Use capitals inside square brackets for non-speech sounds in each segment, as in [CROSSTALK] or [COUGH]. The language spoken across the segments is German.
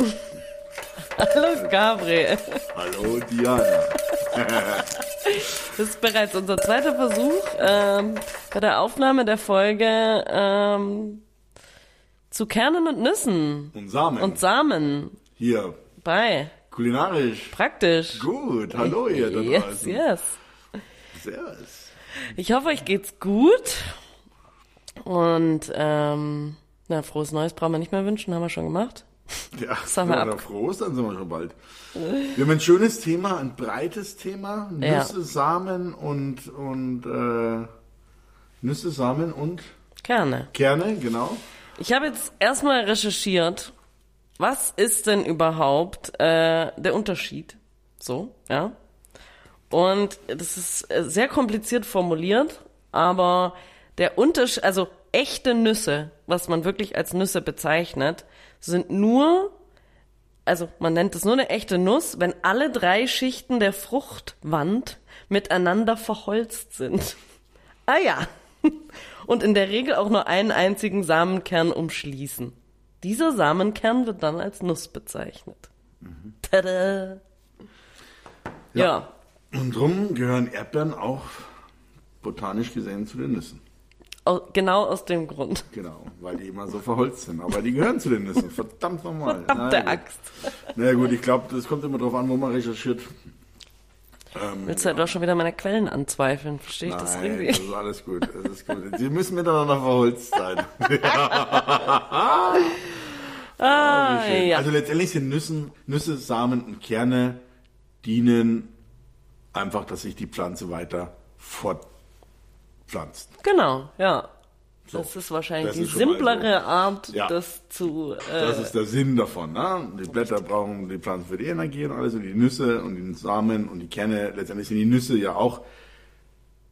[LAUGHS] Hallo Gabriel. Hallo Diana. [LAUGHS] Das ist bereits unser zweiter Versuch ähm, bei der Aufnahme der Folge ähm, zu Kernen und Nüssen Und Samen. und Samen Hier, bei kulinarisch. praktisch. Gut, hallo ihr da Yes, draußen. yes. Servus. Ich hoffe, euch geht's gut. Und ähm, na, frohes Neues brauchen wir nicht mehr wünschen, haben wir schon gemacht. Ja, [LAUGHS] wenn wir ab. froh ist, dann sind wir schon bald. Wir haben ein schönes Thema, ein breites Thema. Ja. Nüsse, Samen und, und äh, Nüsse, Samen und Gerne. Kerne, genau. Ich habe jetzt erstmal recherchiert, was ist denn überhaupt äh, der Unterschied? So, ja. Und das ist äh, sehr kompliziert formuliert, aber der Unterschied, also echte Nüsse, was man wirklich als Nüsse bezeichnet, sind nur, also man nennt es nur eine echte Nuss, wenn alle drei Schichten der Fruchtwand miteinander verholzt sind. Ah ja. Und in der Regel auch nur einen einzigen Samenkern umschließen. Dieser Samenkern wird dann als Nuss bezeichnet. Tada! Ja. Und drum gehören Erdbeeren auch botanisch gesehen zu den Nüssen. Au- genau aus dem Grund. Genau, weil die immer so verholzt sind. Aber die gehören zu den Nüssen. Verdammt nochmal. Verdammte Na. Axt. Na gut, ich glaube, das kommt immer drauf an, wo man recherchiert. Ähm, Willst du ja doch schon wieder meine Quellen anzweifeln? Verstehe ich das Nein, das richtig? ist alles gut. Das ist gut. Sie müssen miteinander verholzt sein. [LAUGHS] Ah, Schön. ja. Also letztendlich sind Nüssen, Nüsse, Samen und Kerne dienen einfach, dass sich die Pflanze weiter fortpflanzt. Genau, ja. Das ist wahrscheinlich das die ist simplere Art, Ja. das zu. Äh, Das ist der Sinn davon. Ne? Die Blätter brauchen die Pflanzen für die Energie und alles und die Nüsse und die Samen und die Kerne. Letztendlich sind die Nüsse ja auch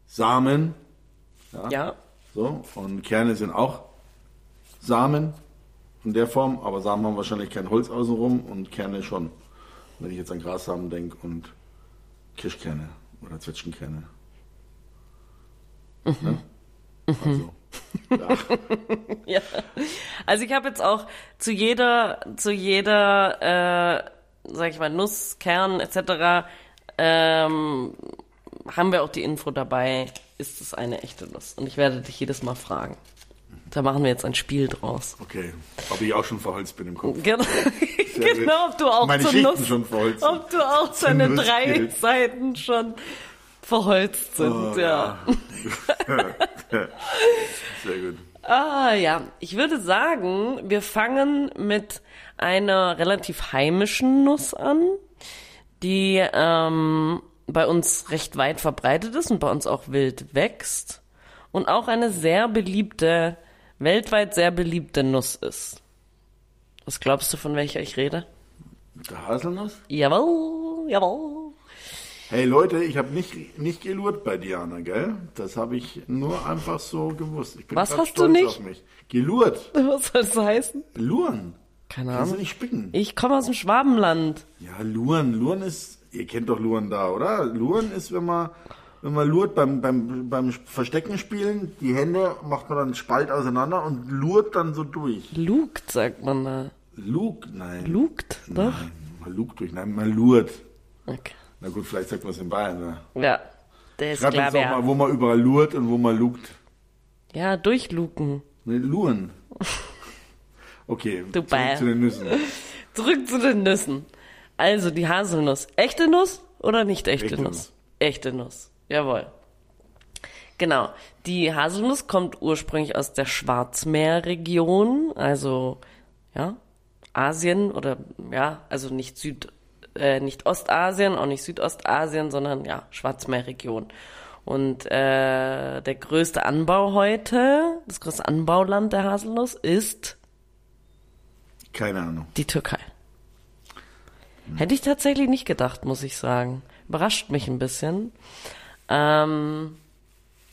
Samen. ja, So, und Kerne sind auch Samen in der Form, aber Samen haben wahrscheinlich kein Holz außenrum und Kerne schon. Wenn ich jetzt an Grassamen denke und Kirschkerne oder Zwetschgenkerne. Mhm. Ja? Also, [LAUGHS] ja. Also ich habe jetzt auch zu jeder, zu jeder, äh, sag ich mal, Nuss, Kern etc. Ähm, haben wir auch die Info dabei, ist es eine echte Nuss? Und ich werde dich jedes Mal fragen. Da machen wir jetzt ein Spiel draus. Okay, ob ich auch schon verholzt bin im Kopf. [LAUGHS] Genau, genau ob du auch Meine zur Nuss, schon verholzt ob du auch deine Nuss drei. Seiten schon verholzt sind, Oh, ja. [LAUGHS] [LAUGHS] Sehr gut. Ah ja, ich würde sagen, wir fangen mit einer relativ heimischen Nuss an, die ähm, bei uns recht weit verbreitet ist und bei uns auch wild wächst und auch eine sehr beliebte, weltweit sehr beliebte Nuss ist. Was glaubst du, von welcher ich rede? Der Haselnuss? Jawohl, jawohl. Hey Leute, ich habe nicht, nicht gelurrt bei Diana, gell? Das habe ich nur einfach so gewusst. Ich bin Was hast du stolz nicht? Auf mich. Gelurrt. [LAUGHS] Was soll das heißen? Luren. Keine Kannst du Ahnung. nicht spicken? Ich komme aus dem Schwabenland. Ja, Luren. Luren ist, ihr kennt doch Luren da, oder? Luren ist, wenn man, wenn man lurt beim, beim, beim Verstecken spielen, die Hände macht man dann Spalt auseinander und lurt dann so durch. Lugt, sagt man da. Lug, nein. Lugt, doch? Nein, man lugt durch, nein, man lurt. Okay. Na gut, vielleicht sagt man es in Bayern, ne? Ja, der ist Schreibt klar, uns doch mal, wo man überall lurt und wo man lugt. Ja, durchluken. Ne, luren. [LAUGHS] Okay, Du zurück Bayer. zu den Nüssen. [LAUGHS] Zurück zu den Nüssen. Also die Haselnuss. Echte Nuss oder nicht echte, Echte Nuss? Nuss. Echte Nuss. Jawohl. Genau. Die Haselnuss kommt ursprünglich aus der Schwarzmeerregion, also ja, Asien oder ja, also nicht Süd, äh, nicht Ostasien, auch nicht Südostasien, sondern ja, Schwarzmeerregion. Und äh, der größte Anbau heute, das größte Anbauland der Haselnuss ist Keine Ahnung. die Türkei. Hätte ich tatsächlich nicht gedacht, muss ich sagen. Überrascht mich ein bisschen. Ähm,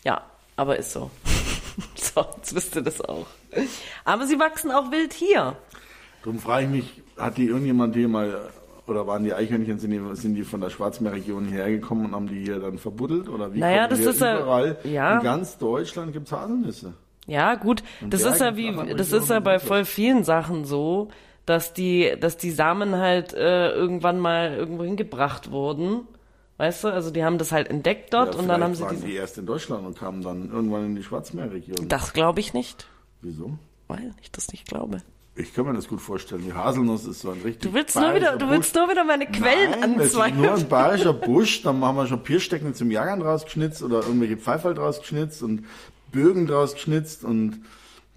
ja, aber ist so. [LAUGHS] so, jetzt wisst ihr das auch. Aber sie wachsen auch wild hier. Darum frage ich mich, hat die irgendjemand hier mal, oder waren die Eichhörnchen, sind die, sind die von der Schwarzmeerregion hergekommen und haben die hier dann verbuddelt? Oder wie Naja, das ist ja- überall, ja. in ganz Deutschland gibt es Haselnüsse. Ja, gut, das ist ja wie, das ist ja bei voll vielen Sachen so, dass die, dass die Samen halt äh, irgendwann mal irgendwo hingebracht wurden. Weißt du, also die haben das halt entdeckt dort Ja, und dann haben sie waren die erst in Deutschland und kamen dann irgendwann in die Schwarzmeerregion. Das glaube ich nicht, Wieso? weil ich das nicht glaube. Ich kann mir das gut vorstellen. Die Haselnuss ist so ein richtig Du willst nur wieder, du willst nur wieder meine Quellen Nein, das ist nur ein anzweifeln. bayerischer [LAUGHS] Busch. Dann haben wir schon Pierstecken zum Jagern draus geschnitzt oder irgendwelche Pfeifall draus geschnitzt und Bögen draus geschnitzt und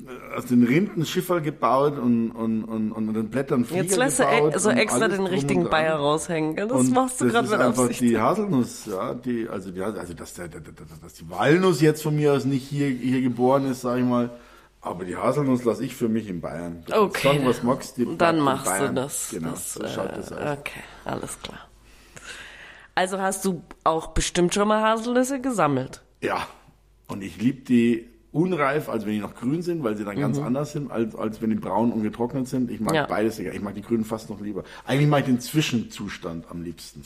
äh, aus den Rinden Schiffer gebaut und, und, und, und den Blättern Flieger Jetzt lässt du gebaut. e- so extra den richtigen Bayer raushängen. Das Und machst du das gerade ist mit einfach Absicht. die Haselnuss, ja, die, also die, also dass, der, der, der, dass die Walnuss jetzt von mir aus nicht hier, hier geboren ist, sag ich mal, aber die Haselnuss lasse ich für mich in Bayern. Du Okay. Sagen, was magst, bleibt Dann machst du das. Genau, das so schaut das äh, aus. Okay, alles klar. Also hast du auch bestimmt schon mal Haselnüsse gesammelt. Ja, und ich liebe die unreif, also wenn die noch grün sind, weil sie dann ganz anders sind, als, als wenn die braun und getrocknet sind. Ich mag Mhm. Ja. beides egal. Ich mag die grünen fast noch lieber. Eigentlich mag ich den Zwischenzustand am liebsten.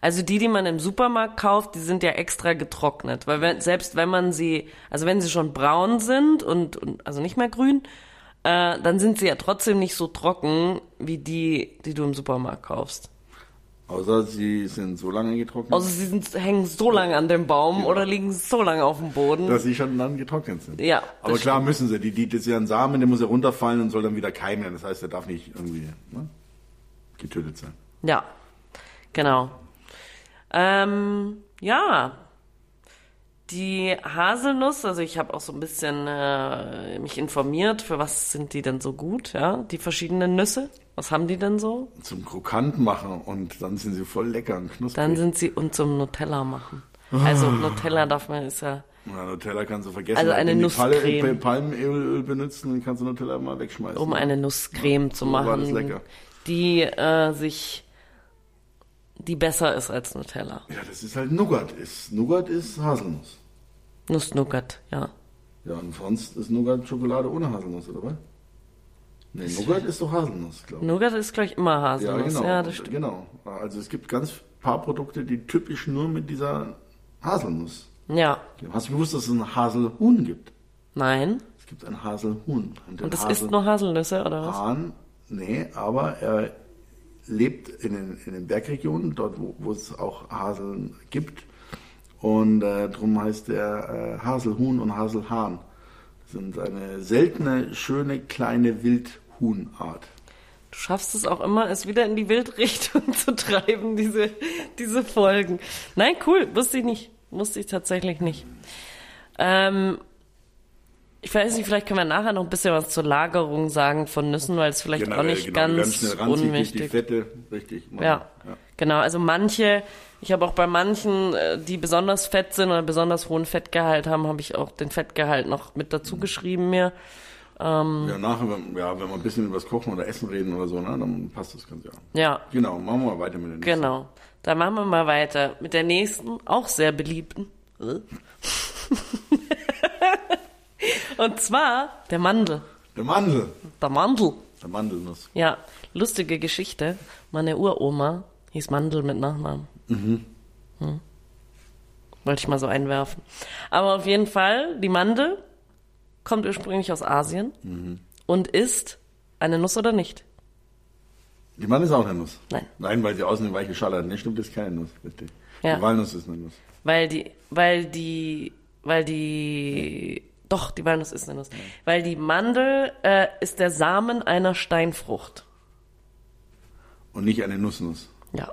Also die, die man im Supermarkt kauft, die sind ja extra getrocknet, weil wenn, selbst wenn man sie, also wenn sie schon braun sind und, und also nicht mehr grün, äh, dann sind sie ja trotzdem nicht so trocken wie die, die du im Supermarkt kaufst. Außer sie sind so lange getrocknet, Also sie sind, hängen so lange an dem Baum oder liegen so lange auf dem Boden. dass sie schon dann getrocknet sind. Ja, Aber klar müssen sie. Die, die, das ist ja ein Samen, der muss ja runterfallen und soll dann wieder keimen. Das heißt, der darf nicht irgendwie ne, getötet sein. Ja, genau. Ähm, ja, die Haselnuss, also ich habe auch so ein bisschen äh, mich informiert, für was sind die denn so gut, ja, die verschiedenen Nüsse, was haben die denn so? Zum Krokant machen und dann sind sie voll lecker und knusprig. Dann sind sie und zum Nutella machen. Also Nutella darf man, ist ja, Ja, Nutella kannst du vergessen. Also eine Nusscreme. Palle- Palmöl benutzen, dann kannst du Nutella mal wegschmeißen. um eine Nusscreme zu So war das machen, lecker. die äh, sich, die besser ist als Nutella. Ja, das ist halt Nougat. Ist, Nougat ist Haselnuss. Nuss-Nougat, ja. Ja, und sonst ist Nougat Schokolade ohne Haselnuss, oder was? Nee, Nougat ist doch Haselnuss, glaube ich. Nougat ist, glaube ich, immer Ja, Haselnuss. genau. Ja, das stimmt. Genau. Also es gibt ganz paar Produkte, die typisch nur mit dieser Haselnuss. Ja. Hast du gewusst, dass es ein Haselhuhn gibt? Nein. Es gibt ein Haselhuhn. den Und das Hasel- isst nur Haselnüsse, oder was? Hahn, nee, aber er lebt in den, in den Bergregionen, dort wo, es auch Haseln gibt. Und äh, darum heißt er äh, Haselhuhn und Haselhahn. Das sind eine seltene, schöne, kleine Wildhuhnart. Du schaffst es auch immer, es wieder in die Wildrichtung [LAUGHS] zu treiben, diese, diese Folgen. Nein, cool, wusste ich nicht. Wusste ich tatsächlich nicht. Ähm, ich weiß nicht, vielleicht können wir nachher noch ein bisschen was zur Lagerung sagen von Nüssen, weil es vielleicht auch nicht genau, ganz unwichtig Fette, richtig. Ja, ja. genau. Also manche, ich habe auch bei manchen, äh, die besonders fett sind oder besonders hohen Fettgehalt haben, habe ich auch den Fettgehalt noch mit dazu geschrieben mir. Ja, nachher, wenn, ja, wenn wir ein bisschen über das Kochen oder Essen reden oder so, ne, dann passt das ganz ja. Ja, Genau, machen wir mal weiter mit den Nüssen. genau. Dann machen wir mal weiter mit der nächsten, auch sehr beliebten. [LAUGHS] Und zwar der Mandel. Der Mandel. Der Mandel. Der Mandelnuss. Ja, lustige Geschichte. Meine Uroma hieß Mandel mit Nachnamen. Mhm. Hm. Wollte ich mal so einwerfen. Aber auf jeden Fall, die Mandel kommt ursprünglich aus Asien und ist eine Nuss oder nicht? Die Mandel ist auch eine Nuss. Nein. Nein, weil sie außen eine weiche Schale hat. Ne, stimmt, das ist keine Nuss, richtig. Ja. Die Walnuss ist eine Nuss. Weil die, weil die, weil die, doch, die Walnuss ist eine Nuss. Weil die Mandel äh, ist der Samen einer Steinfrucht. Und nicht eine Nussnuss. Ja.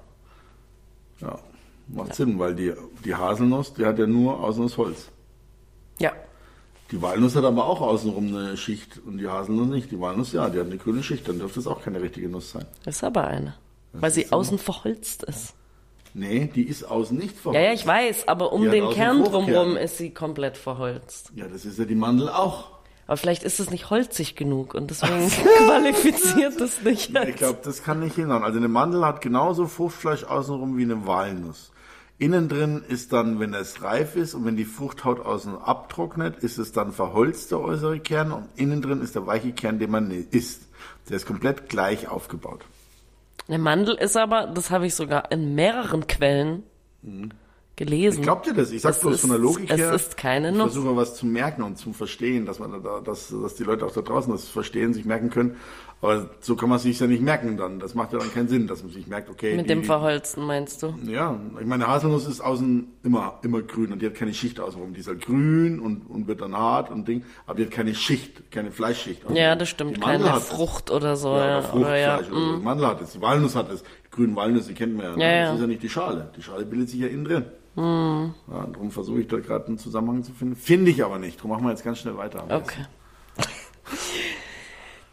Ja. Macht Sinn, weil die, die Haselnuss, die hat ja nur außen das Holz. Ja. Die Walnuss hat aber auch außenrum eine Schicht und die Haselnuss nicht. Die Walnuss, ja, die hat eine grüne Schicht, dann dürfte es auch keine richtige Nuss sein. Ist aber eine. Weil sie außen verholzt ist. Nee, die ist außen nicht Ja, verholzt. ja, ich weiß, aber um den Kern drumherum ist sie komplett verholzt. Ja, das ist ja die Mandel auch. Aber vielleicht ist es nicht holzig genug und deswegen [LAUGHS] qualifiziert es nicht. Ich als- glaube, das kann nicht hinhauen. Also eine Mandel hat genauso Fruchtfleisch außenrum wie eine Walnuss. Innen drin ist dann, wenn es reif ist und wenn die Fruchthaut außen abtrocknet, ist es dann verholzt, der äußere Kern, und innen drin ist der weiche Kern, den man isst. Der ist komplett gleich aufgebaut. Eine Mandel ist aber, das habe ich sogar in mehreren Quellen gelesen. Glaubt ihr das? Ich sag Es bloß ist- von der Logik es her. ist keine ich Nuss. versuche was zu merken und zu verstehen, dass man da, dass, dass die Leute auch da draußen das verstehen, sich merken können. Aber so kann man sich ja nicht merken dann. Das macht ja dann keinen Sinn, dass man sich merkt, okay. Mit die, dem Verholzen meinst du? Ja, ich meine, Haselnuss ist außen immer, immer grün und die hat keine Schicht außenrum. Die ist halt grün und, und wird dann hart und Ding, aber die hat keine Schicht, keine Fleischschicht. außenrum. Ja, das stimmt. Keine es. Frucht oder so. Ja, Ja, oder oder ja. Fruchtfleisch oder so. Mandel hat es, die Walnuss hat es. Grünen Walnüsse kennt man ja. ne? Ja, das ja. ist ja nicht die Schale. Die Schale bildet sich ja innen drin. Ja, darum versuche ich da gerade einen Zusammenhang zu finden. Finde ich aber nicht. Darum machen wir jetzt ganz schnell weiter. Okay.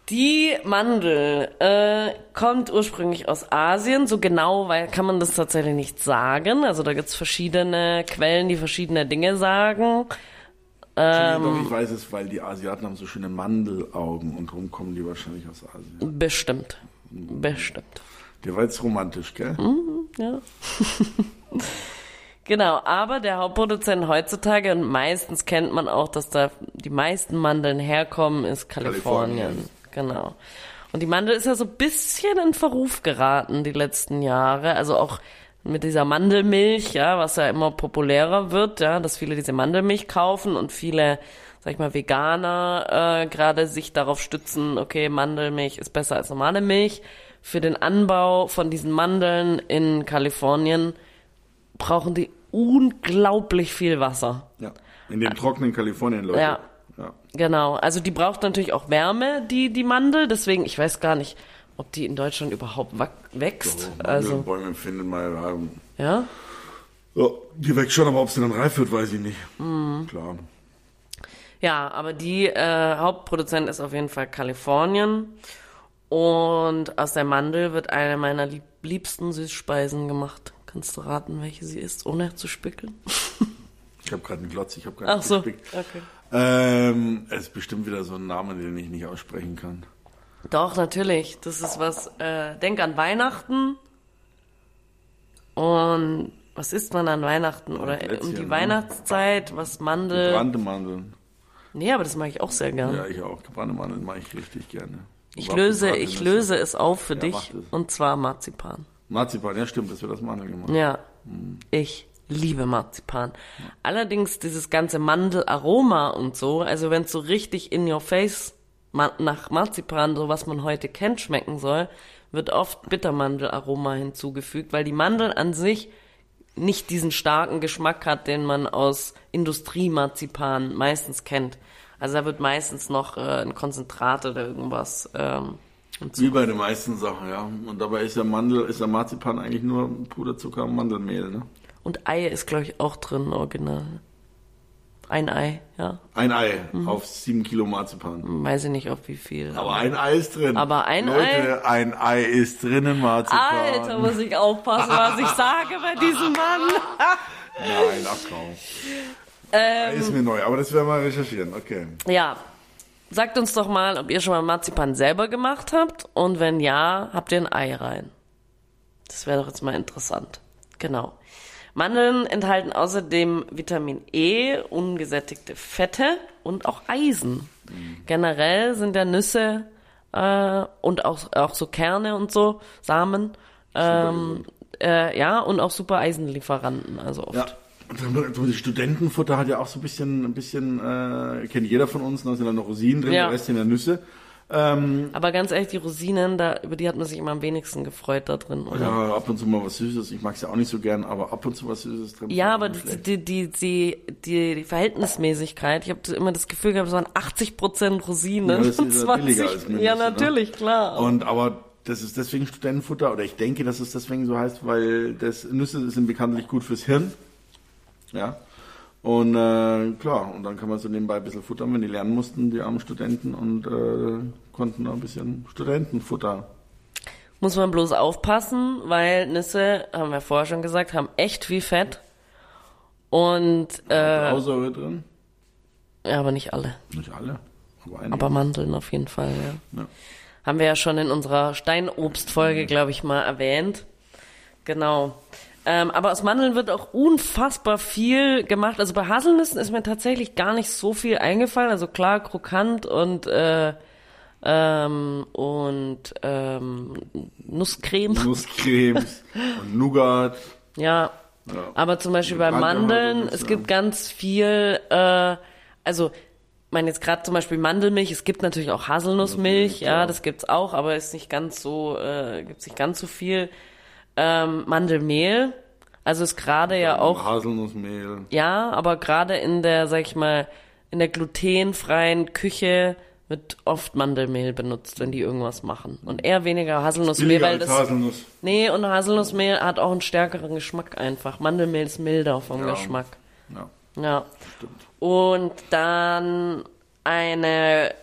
Die Mandel äh, kommt ursprünglich aus Asien. So genau weil, kann man das tatsächlich nicht sagen. Also da gibt's verschiedene Quellen, die verschiedene Dinge sagen. Ähm. Doch, ich weiß es, weil die Asiaten haben so schöne Mandelaugen und darum kommen die wahrscheinlich aus Asien. Bestimmt. Bestimmt. Der war jetzt romantisch, gell? Ja. [LAUGHS] genau, aber der Hauptproduzent heutzutage, und meistens kennt man auch, dass da die meisten Mandeln herkommen, ist Kalifornien. Kalifornien. Genau. Und die Mandel ist ja so ein bisschen in Verruf geraten die letzten Jahre. Also auch mit dieser Mandelmilch, ja, was ja immer populärer wird, ja, dass viele diese Mandelmilch kaufen und viele, sag ich mal, Veganer äh, gerade sich darauf stützen, okay, Mandelmilch ist besser als normale Milch. Für den Anbau von diesen Mandeln in Kalifornien brauchen die unglaublich viel Wasser. Ja. In dem trockenen Kalifornien, Leute. Ja. ja. Genau, also die braucht natürlich auch Wärme, die, die Mandel, deswegen, ich weiß gar nicht, ob die in Deutschland überhaupt wächst. Also, Bäume finden mal. ähm, ja. Ja, die wächst schon, aber ob sie dann reif wird, weiß ich nicht. Mhm. Klar. Ja, aber die äh, Hauptproduzent ist auf jeden Fall Kalifornien. Und aus der Mandel wird eine meiner lieb liebsten Süßspeisen gemacht. Kannst du raten, welche sie ist, ohne zu spickeln? Ich habe gerade einen Glotz, ich habe gar Ach so, gespickt. okay. Ähm, es ist bestimmt wieder so ein Name, den ich nicht aussprechen kann. Doch, natürlich. Das ist was, äh, denk an Weihnachten. Und was isst man an Weihnachten? Oder Plätzchen, um die ne? Weihnachtszeit, was Mandel. Gebrannte Mandeln. Nee, aber das mag ich auch sehr gerne. Ja, ich auch. Gebrannte Mandeln mache ich richtig gerne. Ich löse, ich löse es auf für Ja, dich. das. Und zwar Marzipan. Marzipan, ja stimmt, das wird aus Mandeln gemacht. Ja, ich liebe Marzipan. Allerdings dieses ganze Mandelaroma und so, also wenn es so richtig in your face nach Marzipan, so was man heute kennt, schmecken soll, wird oft Bittermandelaroma hinzugefügt, weil die Mandel an sich nicht diesen starken Geschmack hat, den man aus Industriemarzipan meistens kennt. Also da wird meistens noch äh, ein Konzentrat oder irgendwas ähm, Wie bei den meisten Sachen, ja. Und dabei ist ja Mandel, ist ja Marzipan eigentlich nur Puderzucker und Mandelmehl, ne? Und Ei ist, glaube ich, auch drin, original. Ein Ei, ja. Ein Ei Mhm. auf sieben Kilo Marzipan. Weiß ich nicht, auf wie viel. Aber ein Ei ist drin. Aber ein Leute, ein Ei ist drinnen, Marzipan. Alter, muss ich aufpassen, was ich [LAUGHS] sage bei diesem Mann. Nein, ach kaum. Ähm. Ist mir neu, aber das werden wir recherchieren, okay. Ja. Sagt uns doch mal, ob ihr schon mal Marzipan selber gemacht habt. Und wenn ja, habt ihr ein Ei rein. Das wäre doch jetzt mal interessant. Genau. Mandeln enthalten außerdem Vitamin E, ungesättigte Fette und auch Eisen. Generell sind ja Nüsse äh, und auch, auch so Kerne und so, Samen, ähm, äh, ja, und auch super Eisenlieferanten, also oft. Ja. So das Studentenfutter hat ja auch so ein bisschen, ein bisschen, äh, kennt jeder von uns, da sind dann noch Rosinen drin, Ja. der Rest sind ja Nüsse. Ähm, Aber ganz ehrlich, die Rosinen, da, über die hat man sich immer am wenigsten gefreut da drin, oder? ja, ab und zu mal was Süßes. Ich mag es ja auch nicht so gern, aber ab und zu was Süßes drin. Ja, aber die, die, die, die, die, die Verhältnismäßigkeit, ich habe immer das Gefühl gehabt, es waren 80% Rosinen Ja, das ist und ja 20. billiger als Mindeste, ja, ne? natürlich, klar. Und aber das ist deswegen Studentenfutter, oder ich denke, dass es deswegen so heißt, weil das Nüsse sind bekanntlich gut fürs Hirn. Ja. Und äh, klar, und dann kann man so nebenbei ein bisschen futtern, wenn die lernen mussten, die armen Studenten, und äh, konnten da ein bisschen Studentenfutter. Muss man bloß aufpassen, weil Nüsse, haben wir vorher schon gesagt, haben echt viel Fett. Und, äh, Blausäure drin. ja, aber nicht alle. Nicht alle, aber einige. Aber Mandeln auf jeden Fall, ja. ja. Haben wir ja schon in unserer Steinobstfolge, glaube ich, mal erwähnt. Genau. Ähm, aber aus Mandeln wird auch unfassbar viel gemacht. Also bei Haselnüssen ist mir tatsächlich gar nicht so viel eingefallen. Also klar, krokant und äh, ähm, und ähm, Nusscreme. Nusscremes [LAUGHS] und Nougat. Ja, Ja. Aber zum Beispiel bei Mandeln, es gibt ganz viel, äh, also, ich meine jetzt gerade zum Beispiel Mandelmilch, es gibt natürlich auch Haselnussmilch, ja, das gibt's auch, aber ist nicht ganz so, äh, gibt's nicht ganz so viel. Ähm, Mandelmehl, also ist gerade ja auch Haselnussmehl. Ja, aber gerade in der, sag ich mal, in der glutenfreien Küche wird oft Mandelmehl benutzt, wenn die irgendwas machen. Und eher weniger Haselnussmehl, weil das. Haselnuss. Nee, und Haselnussmehl hat auch einen stärkeren Geschmack einfach. Mandelmehl ist milder vom Ja. Geschmack. Ja, Ja. stimmt. Und dann eine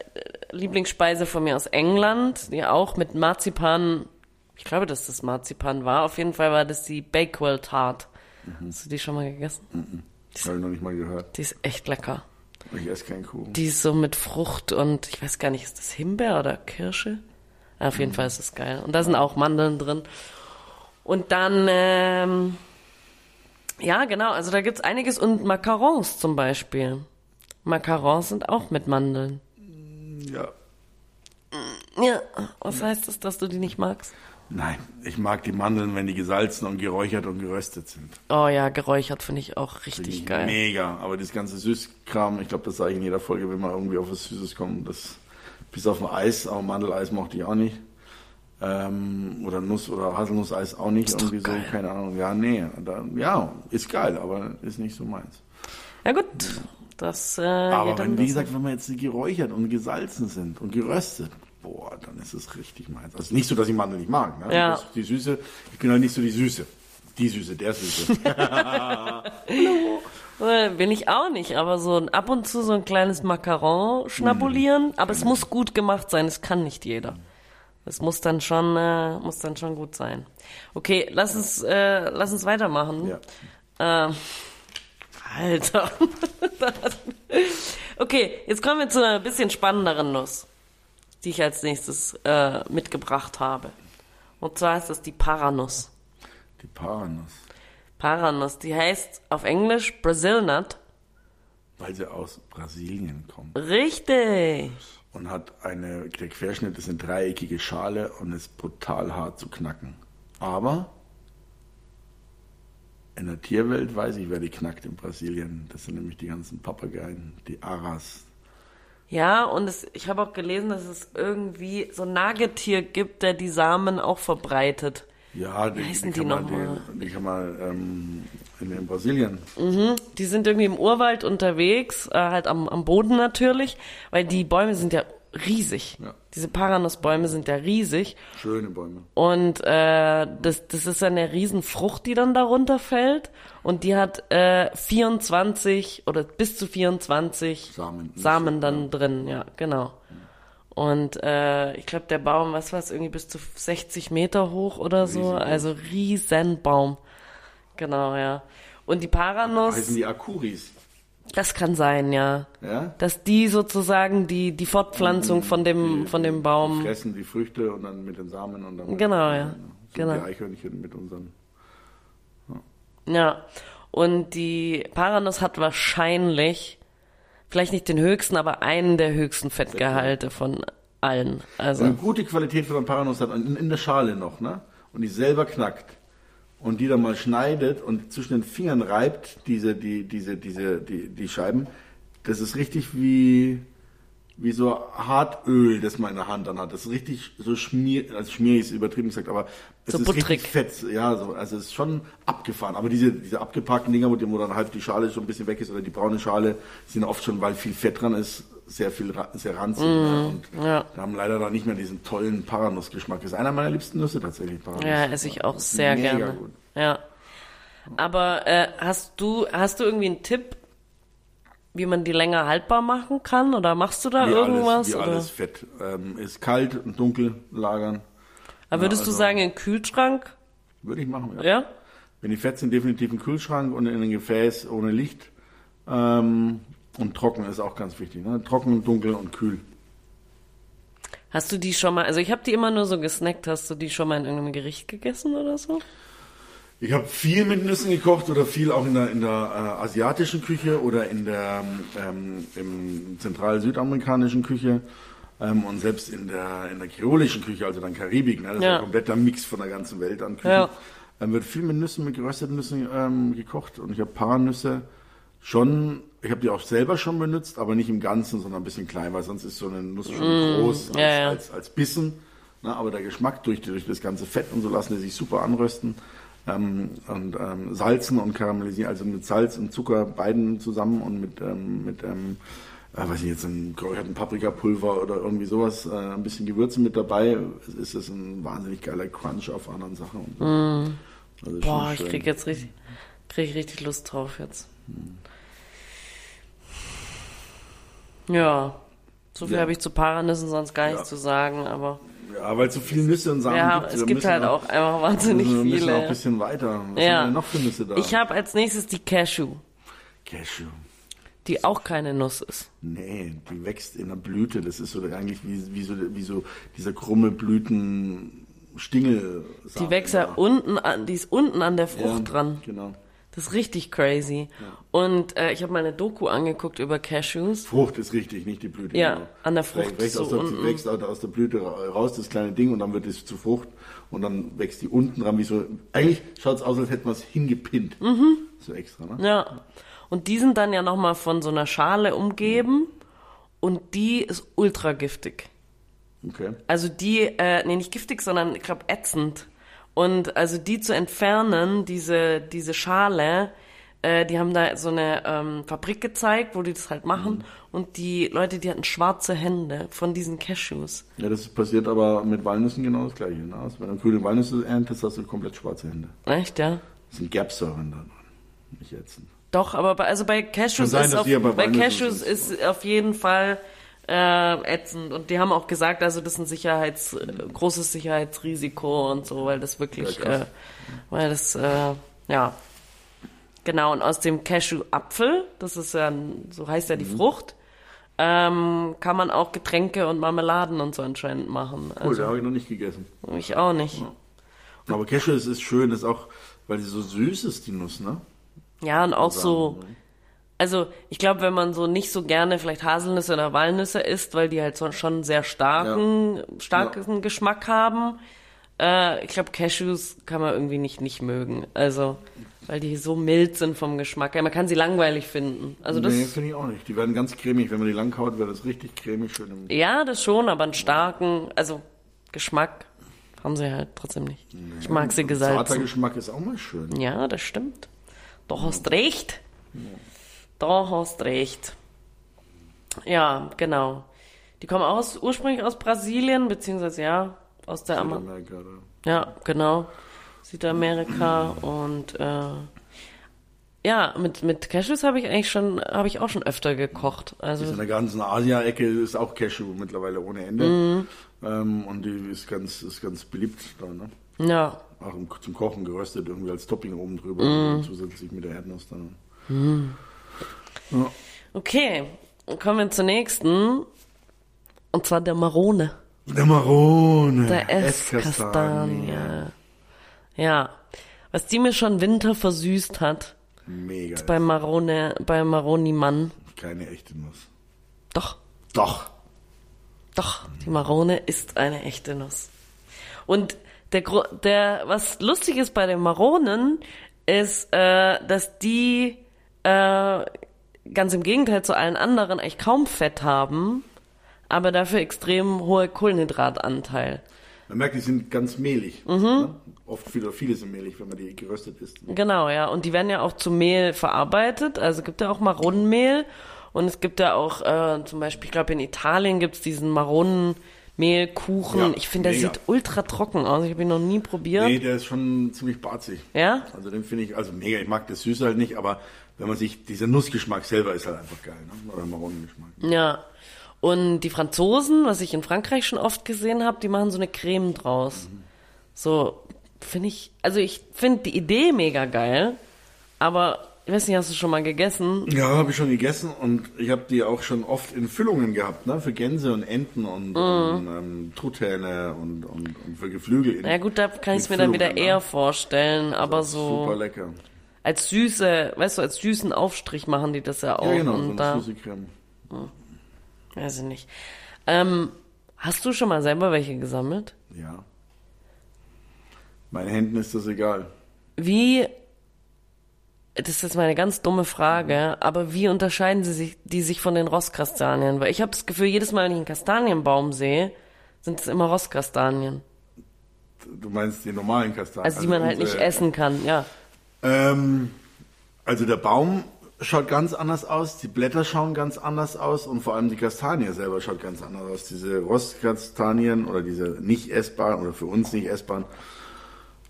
Lieblingsspeise von mir aus England, die auch mit Marzipan, ich glaube, dass das Marzipan war. Auf jeden Fall war das die Bakewell Tart. Hast du die schon mal gegessen? Habe ich noch nicht mal gehört. Die ist echt lecker. Ich esse keinen Kuchen. Die ist so mit Frucht und ich weiß gar nicht, ist das Himbeer oder Kirsche? Ja, Auf jeden Fall ist es geil. Und da sind auch Mandeln drin. Und dann, ähm, ja, genau, also da gibt's einiges. Und Macarons zum Beispiel. Macarons sind auch mit Mandeln. Ja. Ja, was heißt das, dass du die nicht magst? Nein, ich mag die Mandeln, wenn die gesalzen und geräuchert und geröstet sind. Oh ja, geräuchert finde ich auch richtig ich geil. Mega. Aber das ganze Süßkram, ich glaube, das sage ich in jeder Folge, wenn wir irgendwie auf was Süßes kommen, das bis auf ein Eis, aber Mandeleis mochte ich auch nicht. Ähm, oder Nuss- oder Haselnusseis auch nicht. doch irgendwie so, geil. keine Ahnung. Ja, nee. Da, ja, ist geil, aber ist nicht so meins. Ja gut, das äh, Aber wenn, wie gesagt, wenn wir jetzt geräuchert und gesalzen sind und geröstet, boah, dann ist es richtig meins. Also nicht so, dass ich Mandeln nicht mag. Ne? Ja. Die Süße, ich bin halt nicht so die Süße. Die Süße, der Süße. [LAUGHS] Äh, Bin ich auch nicht, aber so ein, ab und zu so ein kleines Macaron schnabulieren, aber es muss gut gemacht sein, es kann nicht jeder. Es muss dann schon, äh, muss dann schon gut sein. Okay, lass uns, äh, lass uns weitermachen. ja. Ähm, Alter. [LAUGHS] okay, jetzt kommen wir zu einer bisschen spannenderen Nuss, die ich als nächstes äh, mitgebracht habe. Und zwar ist das die Paranuss. Die Paranuss. Paranuss, die heißt auf Englisch Brazil Nut. Weil sie aus Brasilien kommt. Richtig. Und hat eine, der Querschnitt ist eine dreieckige Schale und ist brutal hart zu knacken. Aber in der Tierwelt weiß ich, wer die knackt in Brasilien. Das sind nämlich die ganzen Papageien, die Aras. Ja, und es, ich habe auch gelesen, dass es irgendwie so ein Nagetier gibt, der die Samen auch verbreitet. Ja, die, heißen die, die kann noch man, mal? die, kann man ähm, in, in Brasilien. Die sind irgendwie im Urwald unterwegs, äh, halt am, am Boden natürlich, weil die Bäume sind ja riesig. Ja. Diese Paranussbäume sind ja riesig. Schöne Bäume. Und äh, das, das ist eine Riesenfrucht, die dann darunter fällt. Und die hat äh, 24 oder bis zu 24 Samen. Samen dann drin, ja, genau. Und äh, ich glaube, der Baum, was war es, irgendwie bis zu 60 Meter hoch oder so. Riesengroß. Also Riesenbaum. Genau, ja. Und die Paranuss, Heißen die Akuris. Das kann sein, ja. Ja? Dass die sozusagen die, die Fortpflanzung von dem, von dem Die Baum. fressen die Früchte und dann mit den Samen und dann. Genau, ja. So Genau. Die Eichhörnchen mit unseren. Ja. Und die Paranuss hat wahrscheinlich, vielleicht nicht den höchsten, aber einen der höchsten Fettgehalte von allen. Also, Eine gute Qualität von einem Paranuss hat in, in der Schale noch, ne? Und die selber knackt. Und die dann mal schneidet und zwischen den Fingern reibt, diese, die, diese, diese, die, die Scheiben. Das ist richtig wie, wie so Hartöl, das man in der Hand dann hat. Das ist richtig so schmier, also schmierig ist übertrieben gesagt, aber es So ist buttrig. richtig fett. Ja, so, also es ist schon abgefahren. Aber diese, diese abgepackten Dinger, wo dann halt die Schale schon ein bisschen weg ist oder die braune Schale, sind oft schon, weil viel Fett dran ist, sehr viel, sehr ranzig. ne? Und ja. wir haben leider noch nicht mehr diesen tollen Paranussgeschmack. Ist einer meiner liebsten Nüsse tatsächlich. Paranuss. ja, esse ich auch sehr mega gerne. Gut. Ja. Aber äh, hast du, hast du irgendwie einen Tipp, wie man die länger haltbar machen kann? Oder machst du da Wie irgendwas? alles, wie oder? alles Fett. Ähm, ist kalt und dunkel lagern. Aber würdest du also- sagen, in den Kühlschrank? Würde ich machen, ja. Ja? Wenn die fett sind, definitiv im Kühlschrank und in einem Gefäß ohne Licht. Ähm, und trocken ist auch ganz wichtig. Ne? Trocken, dunkel und kühl. Hast du die schon mal, also ich habe die immer nur so gesnackt, hast du die schon mal in irgendeinem Gericht gegessen oder so? Ich habe viel mit Nüssen gekocht oder viel auch in der, in der äh, asiatischen Küche oder in der ähm, im zentral-südamerikanischen Küche ähm, und selbst in der in der kreolischen Küche, also dann Karibik. Ne? Das ist Ja. ja ein kompletter Mix von der ganzen Welt an Küchen. Ja. Dann wird viel mit Nüssen, mit gerösteten Nüssen ähm, gekocht. Und ich habe Paranüsse schon, ich habe die auch selber schon benutzt, aber nicht im Ganzen, sondern ein bisschen klein, weil sonst ist so eine Nuss schon groß als, ja, ja. als, als Bissen. Na, aber der Geschmack durch, durch das ganze Fett und so lassen die sich super anrösten. Ähm, und ähm, salzen und karamellisieren, also mit Salz und Zucker beiden zusammen und mit, ähm, mit ähm, äh, weiß ich jetzt, ein, ein Paprikapulver oder irgendwie sowas, äh, ein bisschen Gewürze mit dabei, ist es ein wahnsinnig geiler Crunch auf anderen Sachen. So. Also Mm. Boah, schon ich krieg jetzt richtig, krieg richtig Lust drauf jetzt. Ja, so viel Ja. habe ich zu Paranüssen sonst gar nichts Ja. zu sagen, aber Ja, weil es so viele Nüsse und Samen ja, gibt. es wir gibt halt auch einfach wahnsinnig wir müssen auch ein viele. bisschen weiter. Was Ja. haben wir denn noch für Nüsse da? Ich habe als nächstes die Cashew, Cashew. die auch keine Nuss ist. Nee, die wächst in der Blüte. Das ist so eigentlich wie, wie, so, wie so dieser krumme Blütenstingel. Die wächst ja unten an, die ist unten an der Frucht ja, dran. Genau. Das ist richtig crazy. Und äh, ich habe mal eine Doku angeguckt über Cashews. Frucht ist richtig, nicht die Blüte. Ja, genau. an der Frucht Wächst, so aus, der, unten. wächst aus der Blüte ra- raus, das kleine Ding, und dann wird es zu Frucht. Und dann wächst die unten dran, wie so. Eigentlich schaut es aus, als hätte man es hingepinnt. Mhm. So extra, ne? Ja. Und die sind dann ja nochmal von so einer Schale umgeben. Und die ist ultra giftig. Okay. Also die, äh, nee, nicht giftig, sondern ich glaube ätzend. Und also die zu entfernen, diese, diese Schale, äh, die haben da so eine ähm, Fabrik gezeigt, wo die das halt machen. Und die Leute, die hatten schwarze Hände von diesen Cashews. Ja, das passiert aber mit Walnüssen genau das Gleiche. Ne? Also wenn du grüne Walnüsse erntest, hast du komplett schwarze Hände. Echt, ja? Das sind Gerbsäuren da drin. Nicht ätzend. Doch, aber bei, also bei Cashews sein, ist auf, bei bei Cashews sind. ist auf jeden Fall äh, ätzend und die haben auch gesagt, also das ist ein Sicherheits äh, großes Sicherheitsrisiko und so, weil das wirklich, Ja, äh, weil das äh, ja genau und aus dem Cashew-Apfel, das ist ja so heißt ja Mhm. die Frucht, ähm, kann man auch Getränke und Marmeladen und so anscheinend machen. Cool, Also den habe ich noch nicht gegessen. ich auch nicht. Aber Cashew ist, ist schön, ist auch, weil sie so süß ist, die Nuss, ne? Ja, und auch so, also ich glaube, wenn man so nicht so gerne vielleicht Haselnüsse oder Walnüsse isst, weil die halt so schon einen sehr starken, starken Geschmack haben, äh, ich glaube, Cashews kann man irgendwie nicht nicht mögen. Also, weil die so mild sind vom Geschmack. Ja, man kann sie langweilig finden. Also das, nee, finde ich auch nicht. Die werden ganz cremig. Wenn man die lang kaut, wird das richtig cremig schön im ja, das schon, aber einen starken, also Geschmack haben sie halt trotzdem nicht. Ich mag sie Zarter gesalzen. Geschmack ist auch mal schön. Ja, das stimmt. Da hast recht. Da hast recht. Ja, genau. Die kommen aus, ursprünglich aus Brasilien, beziehungsweise ja, aus der Südamerika, oder? Ja, genau. Südamerika und äh, ja, mit, mit Cashews habe ich eigentlich schon, habe ich auch schon öfter gekocht. In Also der ganzen Asia-Ecke ist auch Cashew mittlerweile ohne Ende. Mhm. Ähm, und die ist ganz, ist ganz beliebt da, ne? ja, Auch im, zum Kochen geröstet, irgendwie als Topping oben drüber, Mhm. zusätzlich mit der Erdnuss dann. Okay. Dann kommen wir zur nächsten. Und zwar der Marone. Der Marone. Der Esskastanie. Ja. Was die mir schon Winter versüßt hat, Mega. beim Marone, beim Maroni-Mann. Keine echte Nuss. Doch, Doch. doch, die Marone ist eine echte Nuss. Und der, der, was lustig ist bei den Maronen, ist, äh, dass die, äh, ganz im Gegenteil zu allen anderen eigentlich kaum Fett haben, aber dafür extrem hohe Kohlenhydratanteil. Man merkt, die sind ganz mehlig. Mhm. Ne? Oft viele, viele sind mehlig, wenn man die geröstet isst. Genau, ja. Und die werden ja auch zu Mehl verarbeitet. Also es gibt ja auch Maronenmehl. Und es gibt ja auch äh, zum Beispiel, ich glaube in Italien gibt's diesen Maronenmehlkuchen. Ja, ich finde, der mega. sieht ultra trocken aus. Ich habe ihn noch nie probiert. Nee, der ist schon ziemlich barzig. Ja? Also den finde ich, also mega, ich mag das Süße halt nicht, aber wenn man sich, dieser Nussgeschmack selber ist halt einfach geil, ne? Oder Maronengeschmack. Ja. Und die Franzosen, was ich in Frankreich schon oft gesehen habe, die machen so eine Creme draus. So, finde ich, also ich finde die Idee mega geil, aber ich weiß nicht, hast du schon mal gegessen? Ja, habe ich schon gegessen und ich habe die auch schon oft in Füllungen gehabt, ne? Für Gänse und Enten und, und ähm, Truthähne und, und, und für Geflügel. In, Mhm. Ja gut, da kann ich es mir dann wieder Füllungen, eher ne? vorstellen, aber so Super lecker. Als süße, weißt du, als süßen Aufstrich machen die das ja auch. Ja, genau, und so eine da, süße Creme. weiß ich nicht. Ähm, hast du schon mal selber welche gesammelt? Ja. Meinen Händen ist das egal. wie, das ist jetzt mal eine ganz dumme Frage, aber wie unterscheiden sie sich, die sich von den Rostkastanien? Weil ich habe das Gefühl, jedes Mal, wenn ich einen Kastanienbaum sehe, sind es immer Rostkastanien. Du meinst die normalen Kastanien? Also die man halt nicht essen kann, ja. Ähm, also der Baum schaut ganz anders aus, die Blätter schauen ganz anders aus und vor allem die Kastanie selber schaut ganz anders aus. Diese Rostkastanien oder diese nicht essbaren oder für uns nicht essbaren,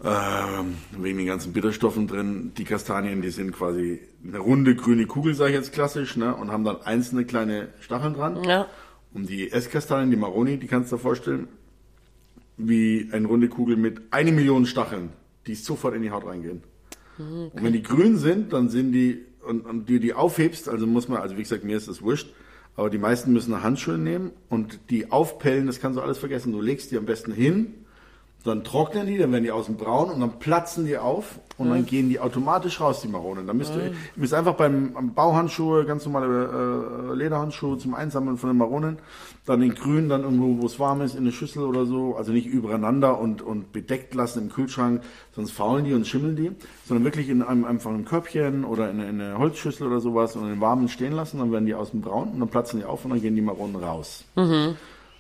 ähm, wegen den ganzen Bitterstoffen drin, die Kastanien, die sind quasi eine runde grüne Kugel, sage ich jetzt klassisch, ne, und haben dann einzelne kleine Stacheln dran. Ja. Und die Esskastanien, die Maroni, die kannst du dir vorstellen, wie eine runde Kugel mit eine Million Stacheln, die sofort in die Haut reingehen. Und wenn die grün sind, dann sind die, und, und die die aufhebst, also muss man, also wie gesagt, mir ist das wurscht, aber die meisten müssen Handschuhe nehmen und die aufpellen, das kannst du alles vergessen. Du legst die am besten hin, dann trocknen die, dann werden die außen braun und dann platzen die auf und dann gehen die automatisch raus, die Maronen. Dann müsst ihr, ihr müsst einfach beim Bauhandschuhe, ganz normale äh, Lederhandschuhe zum Einsammeln von den Maronen, dann den grün, dann irgendwo, wo es warm ist, in eine Schüssel oder so, also nicht übereinander und, und bedeckt lassen im Kühlschrank, sonst faulen die und schimmeln die, sondern wirklich in einem einfachen Körbchen oder in, eine- in eine Holzschüssel oder sowas und in den warmen stehen lassen, dann werden die außen braun und dann platzen die auf und dann gehen die Maronen raus.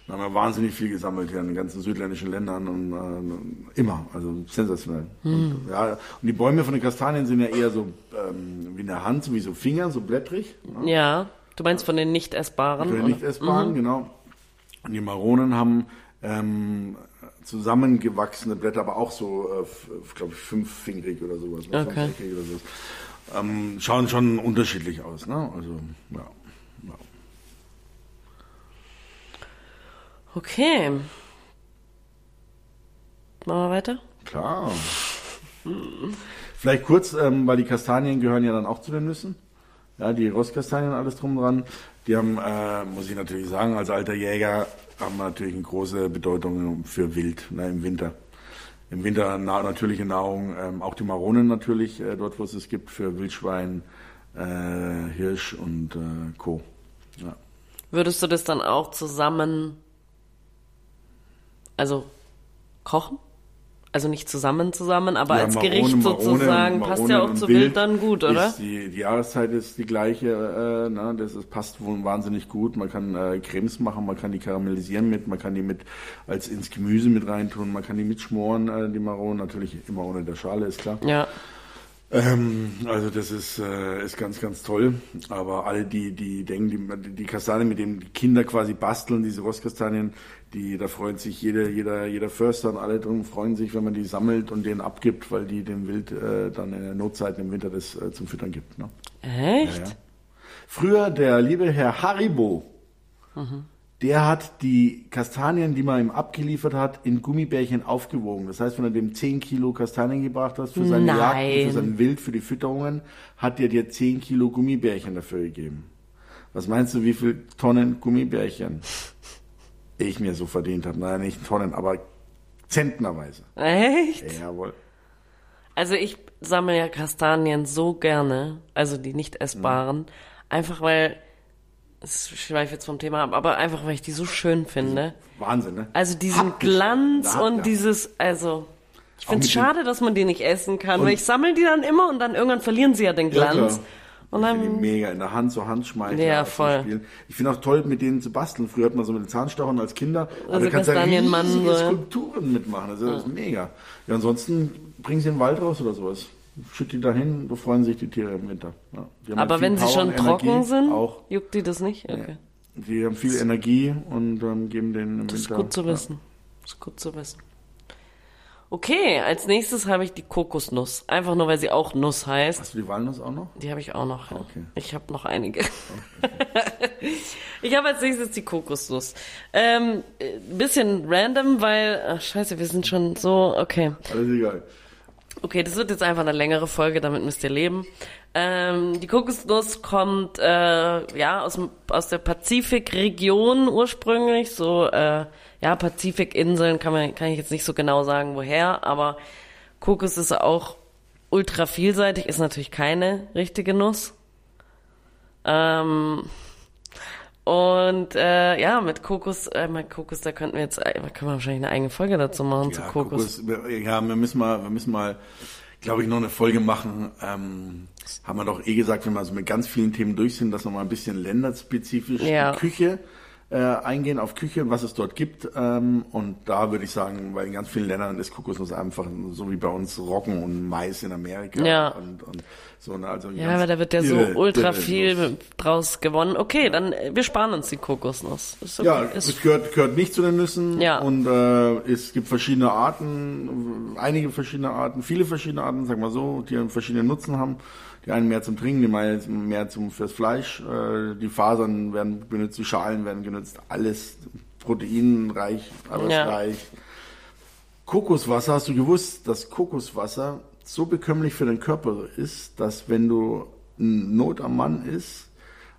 Da haben wir wahnsinnig viel gesammelt hier in den ganzen südländischen Ländern und äh, immer, also sensationell. Und, ja, und die Bäume von den Kastanien sind ja eher so ähm, wie eine Hand, wie so Finger, so blättrig. Ne? Ja. Du meinst von den nicht essbaren? Für oder? nicht essbaren, genau. Und die Maronen haben ähm, zusammengewachsene Blätter, aber auch so, äh, glaube ich, fünffingrig oder sowas. Okay. Oder sowas. Ähm, schauen schon unterschiedlich aus, ne? Also, ja. Okay. Machen wir weiter? Klar. Vielleicht kurz, ähm, weil die Kastanien gehören ja dann auch zu den Nüssen. Ja, die Rostkastanien, alles drum dran. Die haben, äh, muss ich natürlich sagen, als alter Jäger haben natürlich eine große Bedeutung für Wild ne, im Winter. Im Winter na natürliche Nahrung, ähm, auch die Maronen natürlich, äh, dort wo es es gibt, für Wildschwein, äh, Hirsch und äh, Co. Ja. Würdest du das dann auch zusammen, also kochen? Also nicht zusammen zusammen, aber Ja, als Marone, Gericht Marone, sozusagen passt ja Marone auch und zu Wild dann gut, oder? Die, die Jahreszeit ist die gleiche, äh, ne, das ist, passt wohl wahnsinnig gut. Man kann äh, Cremes machen, man kann die karamellisieren mit, man kann die mit als ins Gemüse mit reintun, man kann die mitschmoren, äh, die Maronen, natürlich immer ohne der Schale, ist klar. Ja. Ähm, also das ist, äh, ist ganz, ganz toll. Aber alle, die, die denken, die, die Kastanien, mit denen die Kinder quasi basteln, diese Rostkastanien, die, da freut sich jeder, jeder, jeder Förster und alle drum freuen sich, wenn man die sammelt und denen abgibt, weil die dem Wild äh, dann in der Notzeit im Winter das äh, zum Füttern gibt. Ne? Echt? Ja, ja. Früher der liebe Herr Haribo, der hat die Kastanien, die man ihm abgeliefert hat, in Gummibärchen aufgewogen. Das heißt, wenn er dem 10 Kilo Kastanien gebracht hast für seine Nein. Jagd, für sein Wild, für die Fütterungen, hat er dir 10 Kilo Gummibärchen dafür gegeben. Was meinst du, wie viel Tonnen Gummibärchen ich mir so verdient habe? Naja, nicht Tonnen, aber zentnerweise. Echt? Jawohl. Also ich sammle ja Kastanien so gerne, also die nicht essbaren, einfach weil, das schweife jetzt vom Thema ab, aber einfach weil ich die so schön finde. Wahnsinn, ne? Also diesen Haptisch. Glanz Ja, und ja. dieses, also ich finde es schade, dass man die nicht essen kann, weil ich sammle die dann immer und dann irgendwann verlieren sie ja den Ja, Glanz. klar. und Ich dann, mega in der Hand, so Handschmeichler. Ja, voll. Spielen. Ich finde auch toll, mit denen zu basteln. Früher hat man so mit den Zahnstochern als Kinder. Aber Also du kannst ja riesige so, ja. Skulpturen mitmachen. Das ist, das ist mega. Ja, ansonsten bring sie in den Wald raus oder sowas. Schütt die dahin, da freuen sich die Tiere im Winter. Ja. Aber wenn sie Power schon und trocken sind, Auch. juckt die das nicht? Okay. Die haben viel Energie und ähm, geben den im Das ist Winter. gut zu wissen. Das ist gut zu wissen. Okay, als nächstes habe ich die Kokosnuss. Einfach nur, weil sie auch Nuss Ja. heißt. Hast du die Walnuss auch noch? Die habe ich auch noch. Ja. Okay. Ich habe noch einige. [LAUGHS] ich habe als nächstes die Kokosnuss. Ähm, ein bisschen random, weil, ach scheiße, wir sind schon so, okay. Alles egal. Okay, das wird jetzt einfach eine längere Folge, damit müsst ihr leben. Ähm, die Kokosnuss kommt äh, ja aus, aus der Pazifikregion ursprünglich, so äh, ja Pazifikinseln kann man kann ich jetzt nicht so genau sagen woher, aber Kokos ist auch ultra vielseitig, ist natürlich keine richtige Nuss. Ähm, und äh, ja, mit Kokos, äh, mit Kokos, da könnten wir jetzt, äh, können wir wahrscheinlich eine eigene Folge dazu machen zu Ja, Kokos. Kokos. wir- Ja, wir müssen mal, wir müssen mal glaube ich, noch eine Folge machen. Ähm, haben wir doch eh gesagt, wenn wir so mit ganz vielen Themen durch sind, dass wir mal ein bisschen länderspezifisch Ja. die Küche äh, eingehen, auf Küche und was es dort gibt. Ähm, und da würde ich sagen, weil in ganz vielen Ländern ist Kokosnuss einfach so wie bei uns Roggen und Mais in Amerika. Ja. Und, und so, ne, also Ja, aber da wird ja so ultra viel Nuss. draus gewonnen. Okay, dann äh, wir sparen uns die Kokosnuss. Okay. Ja, es gehört, gehört nicht zu den Nüssen. Ja. Und äh, es gibt verschiedene Arten, einige verschiedene Arten, viele verschiedene Arten, sag mal so, die einen verschiedenen Nutzen haben. Die einen mehr zum Trinken, die einen mehr zum fürs Fleisch. Äh, die Fasern werden benutzt, die Schalen werden genutzt, alles proteinreich, eiweißreich. Kokoswasser, hast du gewusst, dass Kokoswasser so bekömmlich für den Körper ist, dass wenn du n- Not am Mann ist,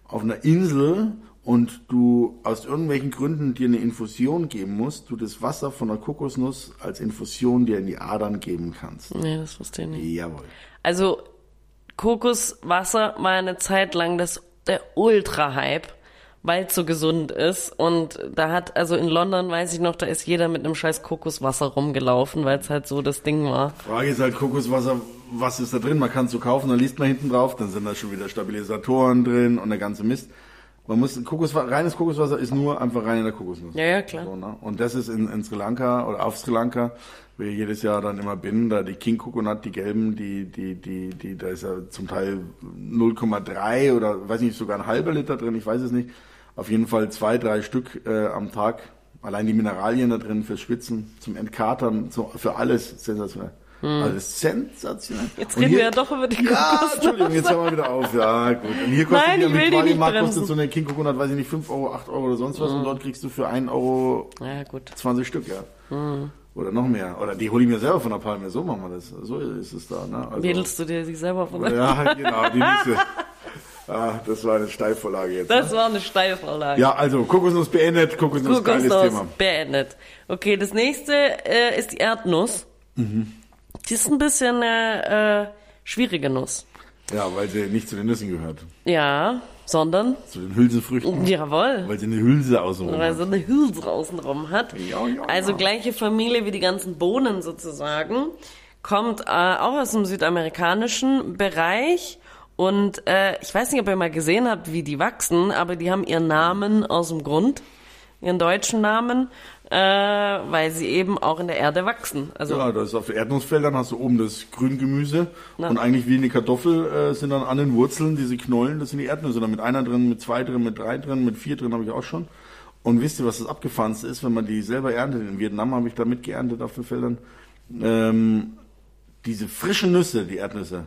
auf einer Insel und du aus irgendwelchen Gründen dir eine Infusion geben musst, du das Wasser von der Kokosnuss als Infusion dir in die Adern geben kannst. nee, das wusste ich nicht. Jawohl. Also Kokoswasser war eine Zeit lang das der Ultra-Hype, weil es so gesund ist. Und da hat, also in London weiß ich noch, da ist jeder mit einem scheiß Kokoswasser rumgelaufen, weil es halt so das Ding war. Frage ist halt Kokoswasser, was ist da drin? Man kann es so kaufen, dann liest man hinten drauf, dann sind da schon wieder Stabilisatoren drin und der ganze Mist. Man muss Kokoswasser, reines Kokoswasser ist nur einfach rein in der Kokosnuss. Ja, ja, klar. So, ne? Und das ist in, in Sri Lanka oder auf Sri Lanka, wo ich jedes Jahr dann immer bin, da die King Coconut, die gelben, die, die, die, die, da ist ja zum Teil 0,3 oder weiß nicht, sogar ein halber Liter drin, ich weiß es nicht. Auf jeden Fall zwei, drei Stück äh, am Tag. Allein die Mineralien da drin fürs Schwitzen, zum Entkatern, so, für alles sensationell. Also sensationell. Hm. Jetzt reden hier- wir ja doch über die ja, Kokosnuss. Entschuldigung, jetzt hören wir wieder auf. Ja, gut. Und hier kostet Nein, die ich will die am nicht Markt kostet so eine King Coconut, weiß ich nicht, 5 Euro, 8 Euro oder sonst was. Und dort kriegst du für 1 Euro Ja, gut. 20 Stück, ja. Oder noch mehr. Oder die hole ich mir selber von der Palme. So machen wir das. So ist es da. Ne? Also, Wedelst du dir sie selber von der Ja, [LAUGHS] genau, die. Ah, das war eine Steilvorlage jetzt. Das ne? war eine Steilvorlage. Ja, also Kokosnuss beendet. Kokosnuss, geiles Kokosnuss Thema. beendet. Okay, das nächste äh, ist die Erdnuss. Mhm. Die ist ein bisschen eine äh, schwierige Nuss. Ja, weil sie nicht zu den Nüssen gehört. Ja, sondern, Zu den Hülsenfrüchten. jawohl, Weil sie eine Hülse außenrum weil hat. so eine Hülse außenrum hat. Ja, ja, also ja. gleiche Familie wie die ganzen Bohnen sozusagen. Kommt äh, auch aus dem südamerikanischen Bereich. Und äh, ich weiß nicht, ob ihr mal gesehen habt, wie die wachsen, aber die haben ihren Namen aus dem Grund, ihren deutschen Namen, äh, weil sie eben auch in der Erde wachsen. Also Ja, das ist auf Erdnussfeldern hast du oben das Grüngemüse Na. und eigentlich wie eine Kartoffel äh, sind dann an den Wurzeln diese Knollen, das sind die Erdnüsse. Da mit einer drin, mit zwei drin, mit drei drin, mit vier drin habe ich auch schon. Und wisst ihr, was das abgefahrenste ist, wenn man die selber erntet? In Vietnam habe ich da mitgeerntet auf den Feldern. Ähm, diese frischen Nüsse, die Erdnüsse,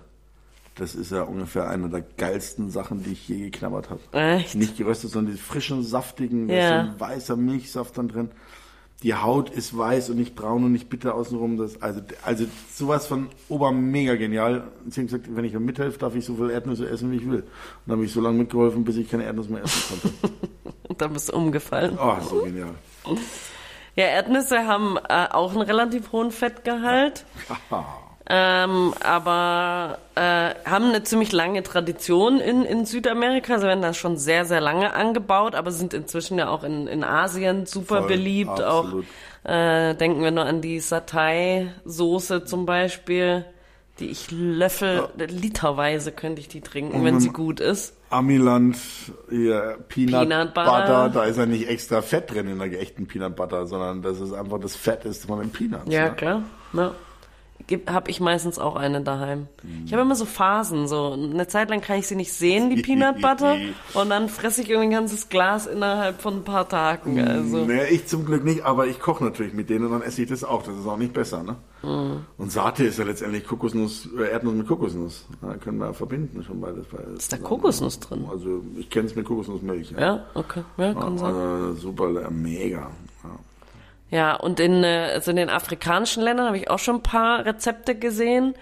das ist ja ungefähr eine der geilsten Sachen, die ich je geknabbert habe. Echt? Nicht geröstet, sondern diese frischen, saftigen, da Ja. ist so ein weißer Milchsaft dann drin. Die Haut ist weiß und nicht braun und nicht bitter außenrum. Das, also, also sowas von ober mega genial. Sie haben gesagt, wenn ich mir mithelfe, darf ich so viel Erdnüsse essen, wie ich will. Und dann habe ich so lange mitgeholfen, bis ich keine Erdnüsse mehr essen konnte. [LAUGHS] Und dann bist du umgefallen. Oh, so genial. Ja, Erdnüsse haben äh, auch einen relativ hohen Fettgehalt, ähm, aber äh, haben eine ziemlich lange Tradition in, in Südamerika. Sie werden da schon sehr, sehr lange angebaut, aber sind inzwischen ja auch in, in Asien super Voll, beliebt. absolut. Auch äh, denken wir nur an die Satay-Soße zum Beispiel, die ich löffel, literweise könnte ich die trinken, wenn sie gut ist. Amiland, hier, Peanut, Peanut Butter. Butter. da ist ja nicht extra Fett drin in der echten Peanut Butter, sondern das ist einfach das Fett ist von den Peanuts. Ja, ne? klar. Ja. Habe ich meistens auch eine daheim. Ich habe immer so Phasen, so eine Zeit lang kann ich sie nicht sehen, die [LAUGHS] Peanut Butter, [LAUGHS] und dann fresse ich irgendwie ein ganzes Glas innerhalb von ein paar Tagen. Also Nee, ich zum Glück nicht, aber ich koche natürlich mit denen und dann esse ich das auch. Das ist auch nicht besser, ne? Mhm. Und Sate ist ja letztendlich Kokosnuss, äh, Erdnuss mit Kokosnuss. Da können wir verbinden schon beides. beides ist da. Kokosnuss drin? Also ich kenne es mit Kokosnussmilch. Ja, Ja, okay, ja, kann sein. also super, mega. Ja. Ja, und in, äh, also in den afrikanischen Ländern habe ich auch schon ein paar Rezepte gesehen.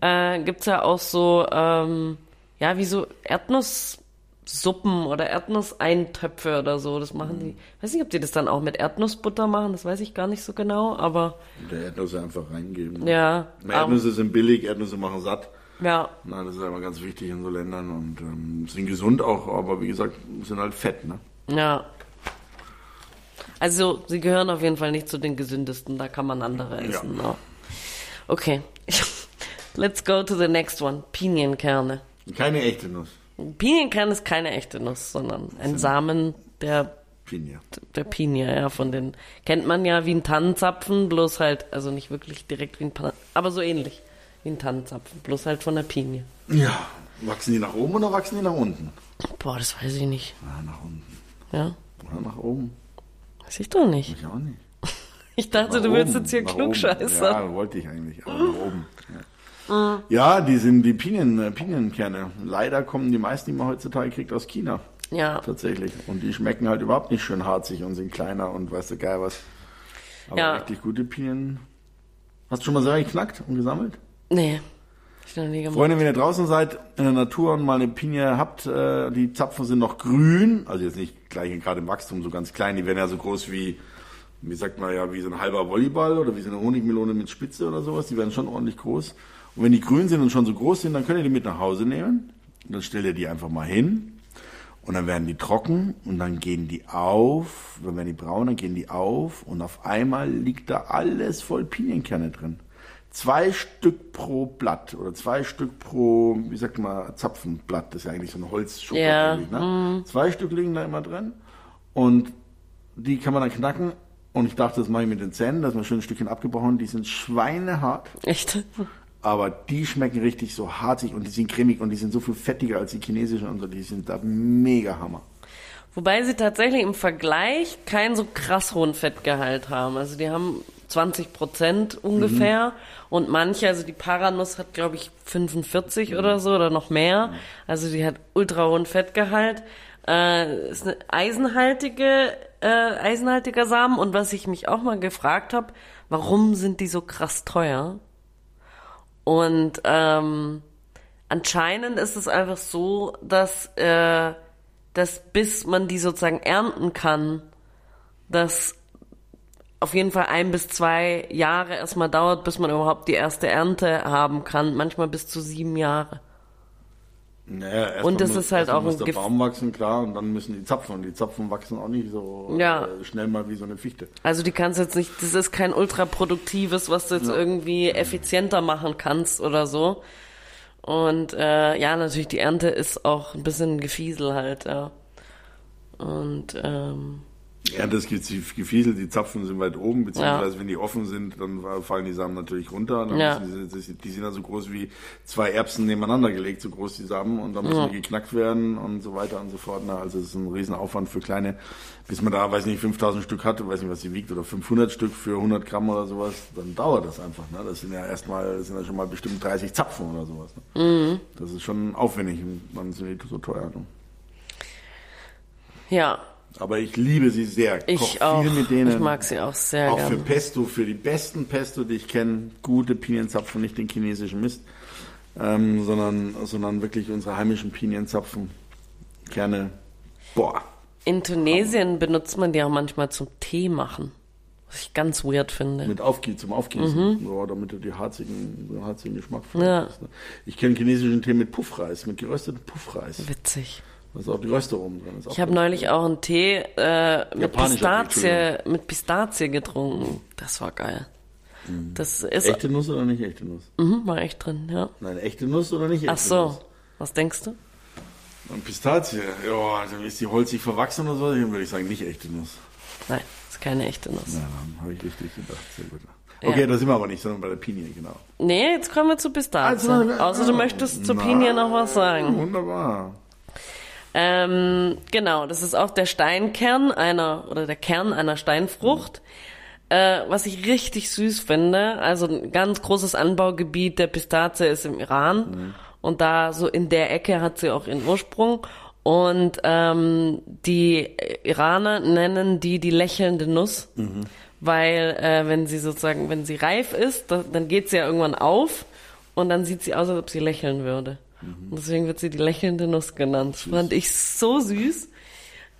Äh, gibt's ja auch so, ähm, ja, wie so Erdnusssuppen oder Erdnusseintöpfe oder so. Das machen die. Weiß nicht, ob die das dann auch mit Erdnussbutter machen, das weiß ich gar nicht so genau, aber Der Erdnüsse einfach reingeben. ja. Erdnüsse sind billig, Erdnüsse machen satt. ja, Na, das ist immer ganz wichtig in so Ländern und ähm, sind gesund auch, aber wie gesagt, sind halt fett, ne? ja. Also, sie gehören auf jeden Fall nicht zu den gesündesten, da kann man andere essen. Ja. Okay. [LAUGHS] Let's go to the next one. Pinienkerne. Keine echte Nuss. Pinienkern ist keine echte Nuss, sondern ein Samen der, Pinie. der Pinie, ja, von den, kennt man ja wie ein Tannenzapfen, bloß halt, also nicht wirklich direkt wie ein, Pan aber so ähnlich wie ein Tannenzapfen, bloß halt von der Pinie. Ja. Wachsen die nach oben oder wachsen die nach unten? Boah, das weiß ich nicht. Ja, nach unten. Ja, Oder nach oben. Weiß ich doch nicht. Ich auch nicht. Ich dachte, Nach du willst jetzt hier oben. Ja, wollte ich eigentlich, aber oben. Ja. ja, die sind die Pinien, äh, Pinienkerne. Leider kommen die meisten, die man heutzutage kriegt, aus China. Ja, Tatsächlich. Und die schmecken halt überhaupt nicht schön harzig und sind kleiner und weißt du geil was. Aber Ja. richtig gute Pinien. Hast du schon mal selber geknackt und gesammelt? nee. Ich noch nie gemacht. Freunde, wenn ihr draußen seid in der Natur und mal eine Pinie habt, äh, die Zapfen sind noch grün, also jetzt nicht gleich gerade im Wachstum so ganz klein, die werden ja so groß wie, wie sagt man ja, wie so ein halber Volleyball oder wie so eine Honigmelone mit Spitze oder sowas, die werden schon ordentlich groß. Und wenn die grün sind und schon so groß sind, dann könnt ihr die mit nach Hause nehmen. Dann stellt ihr die einfach mal hin. Und dann werden die trocken und dann gehen die auf, dann werden die braun, dann gehen die auf und auf einmal liegt da alles voll Pinienkerne drin. Zwei Stück pro Blatt oder zwei Stück pro, wie sagt man, Zapfenblatt, das ist ja eigentlich so eine Holzschuppe. Ja, Ne? Zwei Stück liegen da immer drin und die kann man dann knacken. Und ich dachte, das mache ich mit den Zähnen, dass man schön ein Stückchen abgebrochen, die sind schweinehart. Echt? Aber die schmecken richtig so harzig und die sind cremig und die sind so viel fettiger als die chinesischen und so. Die sind da mega Hammer. Wobei sie tatsächlich im Vergleich keinen so krass hohen Fettgehalt haben. Also die haben 20 Prozent ungefähr und manche, also die Paranuss hat glaube ich 45 oder so oder noch mehr. Also die hat ultra hohen Fettgehalt. Äh, ist eine eisenhaltige, äh, eisenhaltiger Samen und was ich mich auch mal gefragt habe, warum sind die so krass teuer? Und ähm, anscheinend ist es einfach so, dass, äh, dass bis man die sozusagen ernten kann, dass auf jeden Fall ein bis zwei Jahre erstmal dauert, bis man überhaupt die erste Ernte haben kann. Manchmal bis zu sieben Jahre. Naja, erst Und das muss- ist halt erst auch muss ein der Baum wachsen, klar, und dann müssen die Zapfen. Und die Zapfen wachsen auch nicht so Ja. äh, schnell mal wie so eine Fichte. Also die kannst jetzt nicht, das ist kein ultraproduktives, was du jetzt irgendwie effizienter machen kannst oder so. Und äh, ja, natürlich die Ernte ist auch ein bisschen Gefiesel halt, ja. Und ähm, Ja, das gibt Gefiesel, die Zapfen sind weit oben, beziehungsweise wenn die offen sind, dann fallen die Samen natürlich runter. Dann Ja. die, die, sind dann so groß wie zwei Erbsen nebeneinander gelegt, so groß die Samen, und dann müssen die geknackt werden und so weiter und so fort. Na, also es ist ein Riesenaufwand für kleine, bis man da, weiß nicht, 5000 Stück hat, weiß nicht, was sie wiegt, oder 500 Stück für 100 Gramm oder sowas, dann dauert das einfach. Ne? Das sind ja erstmal, das sind ja schon mal bestimmt 30 Zapfen oder sowas. Ne? Das ist schon aufwendig und dann sind die so teuer. Ne? ja, Aber ich liebe sie sehr. ich Koch auch. viel mit denen. Ich mag sie auch sehr Auch für gerne. Pesto, für die besten Pesto, die ich kenne, gute Pinienzapfen, nicht den chinesischen Mist, ähm, sondern, sondern wirklich unsere heimischen Pinienzapfen. Kerne. Boah. In Tunesien benutzt man die auch manchmal zum Tee machen. Was ich ganz weird finde. Mit Aufgie zum Aufgießen, so, damit du die harzigen, den harzigen Geschmack Mhm. Ja. ne? Ich kenne chinesischen Tee mit Puffreis, mit geröstetem Puffreis. Witzig. Da ist auch die Röste oben drin. Ich habe neulich auch einen Tee äh, mit Pistazie, mit Pistazie getrunken. Das war geil. Das ist Echte Nuss oder nicht echte Nuss? mhm, war echt drin, ja. Nein, echte Nuss oder nicht echte Ach so, Nuss? was denkst du? Und Pistazie, ja, dann ist die holzig verwachsen oder so, dann würde ich sagen, nicht echte Nuss. Nein, ist keine echte Nuss. Ja, dann habe ich richtig gedacht. Sehr gut. Okay, Ja. da sind wir aber nicht, sondern bei der Pinie, genau. Nee, jetzt kommen wir zu Pistazie. Also, Außer du möchtest zur Pinie noch was sagen. Wunderbar. Ähm, genau, das ist auch der Steinkern einer, oder der Kern einer Steinfrucht. Äh, was ich richtig süß finde, also ein ganz großes Anbaugebiet der Pistazie ist im Iran. Und da so in der Ecke hat sie auch ihren Ursprung. Und ähm, die Iraner nennen die die lächelnde Nuss, weil äh, wenn sie sozusagen, wenn sie reif ist, da, dann geht sie ja irgendwann auf und dann sieht sie aus, als ob sie lächeln würde. Und deswegen wird sie die lächelnde Nuss genannt. Das fand ich so süß.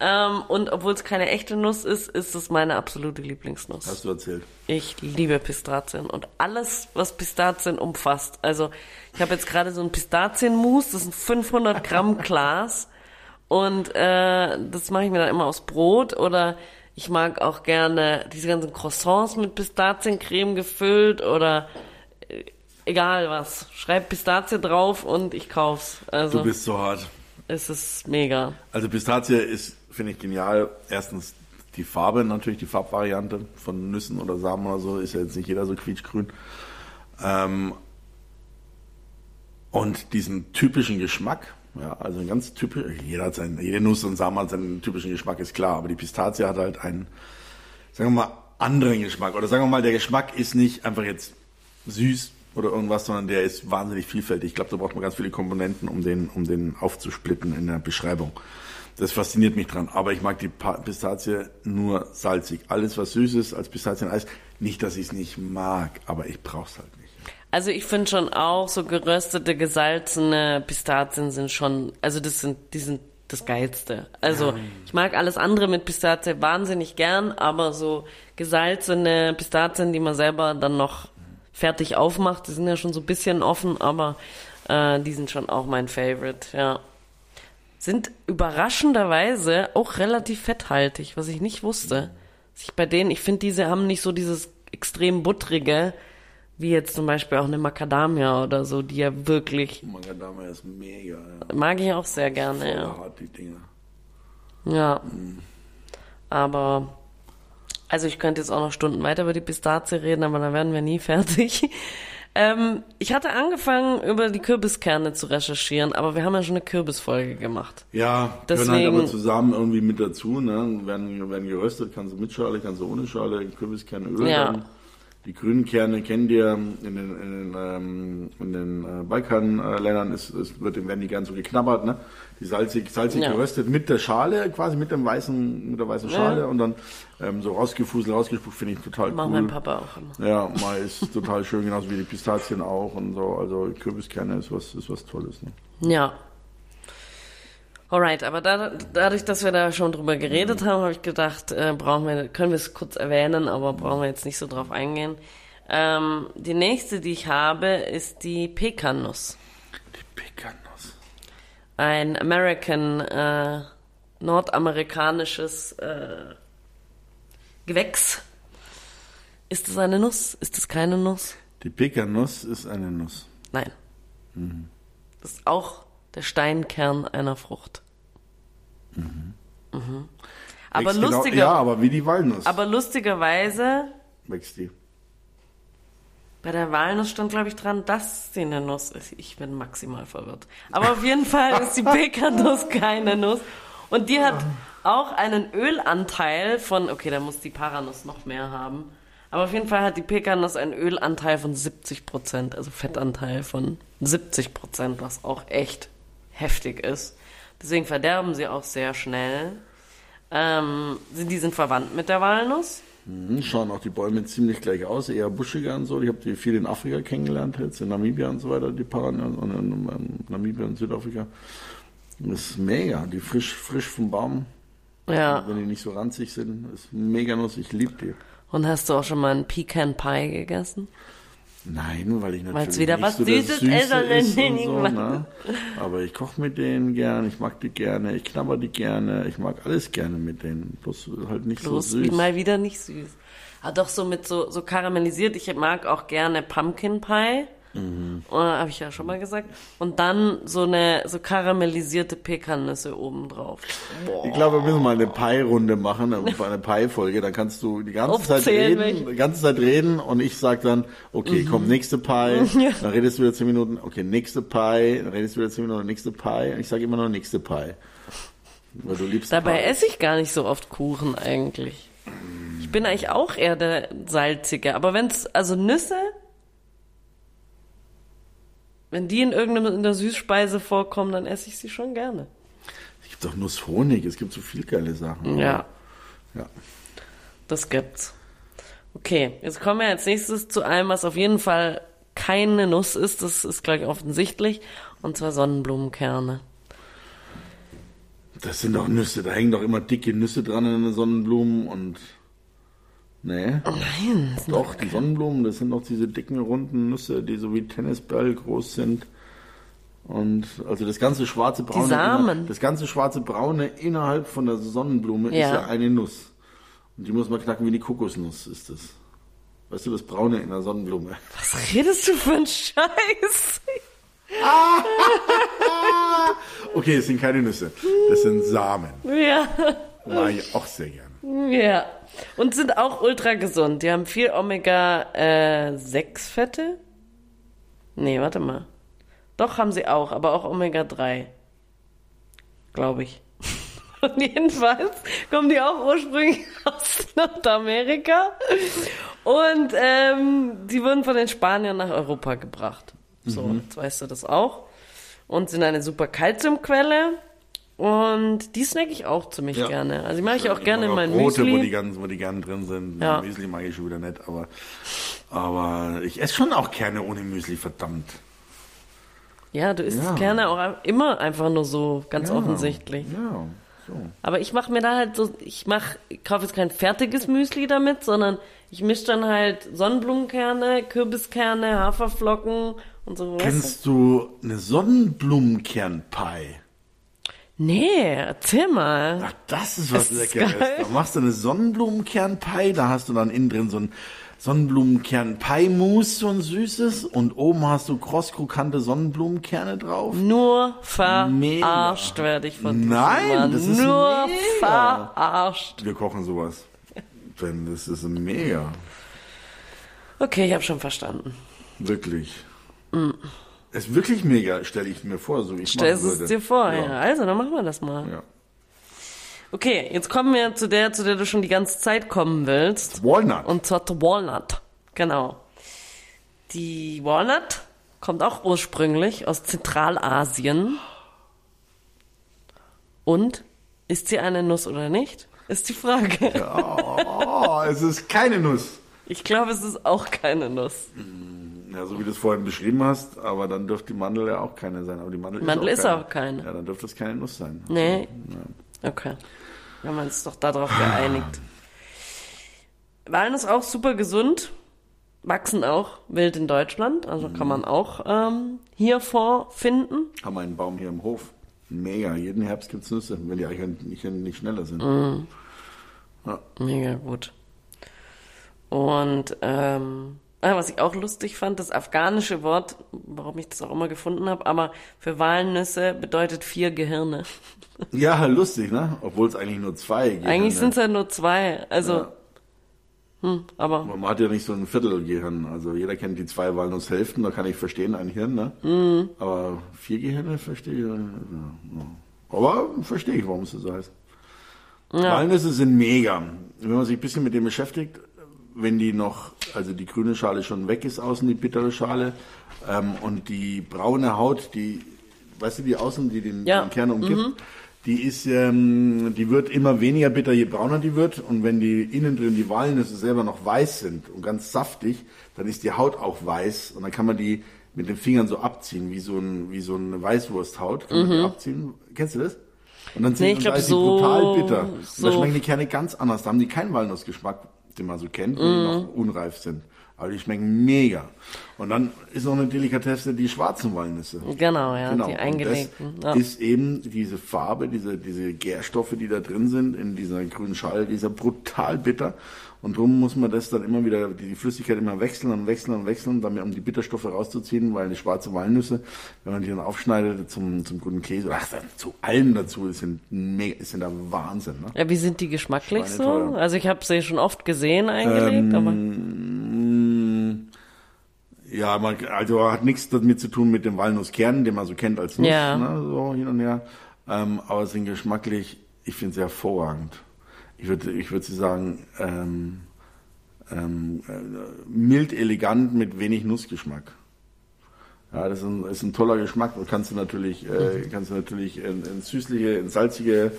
Ähm, und obwohl es keine echte Nuss ist, ist es meine absolute Lieblingsnuss. Hast du erzählt. Ich liebe Pistazien und alles, was Pistazien umfasst. Also ich habe jetzt gerade so ein Pistazienmus, das ist ein 500 Gramm [LAUGHS] Glas und äh, das mache ich mir dann immer aus Brot oder ich mag auch gerne diese ganzen Croissants mit Pistaziencreme gefüllt oder äh, egal was. Schreib Pistazie drauf und ich kauf's. Also Du bist so hart. es ist mega. Also Pistazie ist, finde ich, genial. Erstens die Farbe, natürlich die Farbvariante von Nüssen oder Samen oder so, ist ja jetzt nicht jeder so quietschgrün. Ähm, und diesen typischen Geschmack, ja, also ein ganz typisch, jeder hat seinen, jede Nuss und Samen hat seinen typischen Geschmack, ist klar, aber die Pistazie hat halt einen, sagen wir mal, anderen Geschmack. Oder sagen wir mal, der Geschmack ist nicht einfach jetzt süß oder irgendwas, sondern der ist wahnsinnig vielfältig. Ich glaube, da braucht man ganz viele Komponenten, um den, um den aufzusplitten in der Beschreibung. Das fasziniert mich dran. Aber ich mag die Pistazie nur salzig. Alles, was süß ist, als Pistazieneis, nicht, dass ich es nicht mag, aber ich brauch's halt nicht. Also ich finde schon auch so geröstete, gesalzene Pistazien sind schon, also das sind, die sind das Geilste. Also ich mag alles andere mit Pistazie wahnsinnig gern, aber so gesalzene Pistazien, die man selber dann noch fertig aufmacht, die sind ja schon so ein bisschen offen, aber äh, die sind schon auch mein Favorite, ja. Sind überraschenderweise auch relativ fetthaltig, was ich nicht wusste. Ich bei denen, ich finde, diese haben nicht so dieses extrem buttrige, wie jetzt zum Beispiel auch eine Macadamia oder so, die ja wirklich, Macadamia ist mega, ja. mag ich auch sehr gerne, ja. hart, die Dinger. Ja. Aber, also ich könnte jetzt auch noch Stunden weiter über die Pistazie reden, aber da werden wir nie [LAUGHS] fertig. Ähm, ich hatte angefangen, über die Kürbiskerne zu recherchieren, aber wir haben ja schon eine Kürbisfolge gemacht. Ja, Deswegen- gehören halt aber zusammen irgendwie mit dazu, ne? Werden, werden geröstet, kannst du mit Schale, kannst du ohne Schale, Kürbiskerne, Öl Ja. dann. Die grünen Kerne kennt ihr in den, in den, ähm, in den äh, Balkanländern, ist, ist, wird, werden die gern so geknabbert, ne? Die salzig, salzig Ja. geröstet mit der Schale, quasi mit dem weißen, mit der weißen Schale und dann ähm, so rausgefuselt, rausgespuckt, finde ich total Macht cool. mein Papa auch immer. Ja, mal ist [LAUGHS] total schön, genauso wie die Pistazien auch und so. Also Kürbiskerne ist was, ist was Tolles. Ne? Ja. Alright, aber da, dadurch, dass wir da schon drüber geredet haben, habe ich gedacht, äh, brauchen wir, können wir es kurz erwähnen, aber brauchen wir jetzt nicht so drauf eingehen. Ähm, die nächste, die ich habe, ist die Pekannuss. Die Pekanuss. Ein American, äh, nordamerikanisches äh, Gewächs. Ist es eine Nuss? Ist es keine Nuss? Die Pekanuss ist eine Nuss. Nein. Das ist auch der Steinkern einer Frucht. Mhm. Aber Wächst genau- lustiger, Ja, aber wie die Walnuss aber lustigerweise, wächst die. bei der Walnuss stand, glaube ich, dran, dass sie eine Nuss ist. Ich bin maximal verwirrt. Aber auf jeden Fall ist die [LAUGHS] Pekanuss keine Nuss. Und die hat auch einen Ölanteil von, okay, da muss die Paranuss noch mehr haben. Aber auf jeden Fall hat die Pekanuss einen Ölanteil von 70 Prozent, also Fettanteil von 70 Prozent, was auch echt heftig ist. Deswegen verderben sie auch sehr schnell. Ähm, die sind verwandt mit der Walnuss. Mhm, schauen auch die Bäume ziemlich gleich aus, eher buschiger und so. Ich habe die viel in Afrika kennengelernt, jetzt in Namibia und so weiter, die Paran und in, in Namibia und Südafrika. Das ist mega, die frisch, frisch vom Baum, Ja. wenn die nicht so ranzig sind, ist mega Nuss, ich liebe die. Und hast du auch schon mal einen Pecan Pie gegessen? Nein, weil ich natürlich Weil's wieder nicht was so Süßes und so, ne? Aber ich koche mit denen gern, ich mag die gerne, ich knabber die gerne, ich mag alles gerne mit denen. Bloß halt nicht Bloß so süß. mal wieder nicht süß. Ah, doch so mit so, so karamellisiert. Ich mag auch gerne Pumpkin Pie. Mhm. Habe ich ja schon mal gesagt. Und dann so eine so karamellisierte Pekannüsse oben drauf. Ich glaube, wir müssen mal eine Pie-Runde machen, eine Pie-Folge. Dann kannst du die ganze Zeit reden, die ganze Zeit reden und ich sag dann, okay, komm, nächste Pie. [LAUGHS] Dann redest du wieder zehn Minuten, okay, nächste Pie. Dann redest du wieder zehn Minuten, nächste Pie. Und ich sage immer nur nächste Pie. Weil du liebst Dabei Pie. esse ich gar nicht so oft Kuchen eigentlich. Ich bin eigentlich auch eher der salzige. Aber wenn's, also Nüsse, wenn die in irgendeiner in der Süßspeise vorkommen, dann esse ich sie schon gerne. Es gibt doch Nusshonig, es gibt so viel geile Sachen. Ja. Ja. Das gibt's. Okay, jetzt kommen wir als nächstes zu einem, was auf jeden Fall keine Nuss ist. Das ist gleich offensichtlich. Und zwar Sonnenblumenkerne. Das sind doch Nüsse, da hängen doch immer dicke Nüsse dran in den Sonnenblumen und. Nee. Nein. Doch, die Sonnenblumen, das sind doch diese dicken, runden Nüsse, die so wie Tennisball groß sind. Und also das ganze schwarze Braune. Samen. inner- Das ganze schwarze Braune innerhalb von der Sonnenblume ist Ja. ja eine Nuss. Und die muss man knacken wie die Kokosnuss, ist das. Weißt du, das Braune in der Sonnenblume. [LAUGHS] Was redest du für einen Scheiß? [LAUGHS] Okay, es sind keine Nüsse. Das sind Samen. Ja. Mag ich auch sehr gerne. Ja. Und sind auch ultra gesund. Die haben viel Omega-6-Fette. nee, warte mal. Doch, haben sie auch, aber auch Omega-3. Glaube ich. [LAUGHS] Und jedenfalls kommen die auch ursprünglich [LAUGHS] aus Nordamerika. Und ähm, die wurden von den Spaniern nach Europa gebracht. So, jetzt weißt du das auch. Und sind eine super Kalziumquelle. Und die snack ich auch ziemlich Ja. gerne. Also die mache ich auch gerne in mag mein Brote, Müsli. wo die, ganz, wo die gerne drin sind. Ja. Müsli mag ich schon wieder nicht, aber, aber ich esse schon auch gerne ohne Müsli, verdammt. Ja, du isst Ja. es gerne auch immer einfach nur so, ganz Ja. offensichtlich. Ja, so. Aber ich mache mir da halt so, ich mach, ich kaufe jetzt kein fertiges Müsli damit, sondern ich mische dann halt Sonnenblumenkerne, Kürbiskerne, Haferflocken und so. Kennst du eine Sonnenblumenkernpie? Nee, erzähl mal. Ach, das ist was Das ist Leckeres. geil. Da machst du eine Sonnenblumenkernpie, da hast du dann innen drin so ein Sonnenblumenkern-Pie-Mousse, so ein süßes, und oben hast du krosskrokante Sonnenblumenkerne drauf. Nur verarscht Mega. werde ich von Nein, Mann. das ist Nur mega. verarscht. Wir kochen sowas. Denn das ist mega. Okay, ich habe schon verstanden. Wirklich. Es ist wirklich mega, stelle ich mir vor, so wie ich Stellst es dir vor, ja. Ja. Also, dann machen wir das mal. ja. Okay, jetzt kommen wir zu der, zu der du schon die ganze Zeit kommen willst. Walnut. Und zwar zur Walnut. Genau. Die Walnut kommt auch ursprünglich aus Zentralasien. Und ist sie eine Nuss oder nicht? Ist die Frage. oh, es ist keine Nuss. Ich glaube, es ist auch keine Nuss. Ja, so wie du es vorhin beschrieben hast, aber dann dürfte die Mandel ja auch keine sein. Aber die Mandel, Mandel ist, ist auch, auch keine. Ja, dann dürfte es keine Nuss sein. Nee. Okay. Wir haben uns doch darauf geeinigt. Walnuss auch super gesund. Wachsen auch wild in Deutschland. Also kann man auch ähm, hier vorfinden. Haben einen Baum hier im Hof. Mega. Jeden Herbst gibt's Nüsse, wenn die Eichhörnchen nicht, schneller sind. Mhm. Ja. Mega gut. Und ähm, was ich auch lustig fand, das afghanische Wort, warum ich das auch immer gefunden habe, aber für Walnüsse bedeutet vier Gehirne. [LAUGHS] ja, lustig, ne? Obwohl es eigentlich nur zwei gibt. Eigentlich sind es ja nur zwei. Also, Ja. hm, aber Man hat ja nicht so ein Viertelgehirn. Also jeder kennt die zwei Walnusshälften, da kann ich verstehen, ein Hirn, ne? Mhm. Aber vier Gehirne verstehe ich. Ja, ja. Aber verstehe ich, warum es so heißt. Walnüsse sind mega. Wenn man sich ein bisschen mit dem beschäftigt, wenn die noch, also die grüne Schale schon weg ist, außen die bittere Schale, ähm, und die braune Haut, die, weißt du, die außen, die den, Ja. den Kern umgibt, die ist, ähm, die wird immer weniger bitter, je brauner die wird. Und wenn die innen drin die Walnüsse selber noch weiß sind und ganz saftig, dann ist die Haut auch weiß und dann kann man die mit den Fingern so abziehen, wie so, ein, wie so eine Weißwursthaut. Kann man die abziehen. Kennst du das? Und dann sind Nee, ich und da ist die so- brutal bitter. Und so- da schmecken die Kerne ganz anders. Da haben die keinen Walnussgeschmack, den man so kennt, wenn die noch unreif sind. Aber die schmecken mega. Und dann ist noch eine Delikatesse die schwarzen Walnüsse. genau, ja, Genau. die eingelegten. Das Ja. ist eben diese Farbe, diese, diese Gärstoffe, die da drin sind, in dieser grünen Schale, die ist ja brutal bitter. Und darum muss man das dann immer wieder, die Flüssigkeit immer wechseln und wechseln und wechseln, damit, um die Bitterstoffe rauszuziehen, weil die schwarze Walnüsse, wenn man die dann aufschneidet zum, zum guten Käse, ach, zu allem dazu, ist sind mega, ist sind da Wahnsinn, ne? Ja, wie sind die geschmacklich so? Also ich habe sie schon oft gesehen eingelegt, aber Mm, Ja, man, also hat nichts damit zu tun mit dem Walnusskern, den man so kennt als Nuss, Ja. ne, so hin und her. Ähm, aber sind geschmacklich, ich finde sie hervorragend. Ich würde, ich würde sie sagen, ähm, ähm, äh, mild elegant mit wenig Nussgeschmack. Ja, das ist ein, ist ein toller Geschmack. Und kannst du natürlich, äh, kannst du natürlich in, in süßliche, in salzige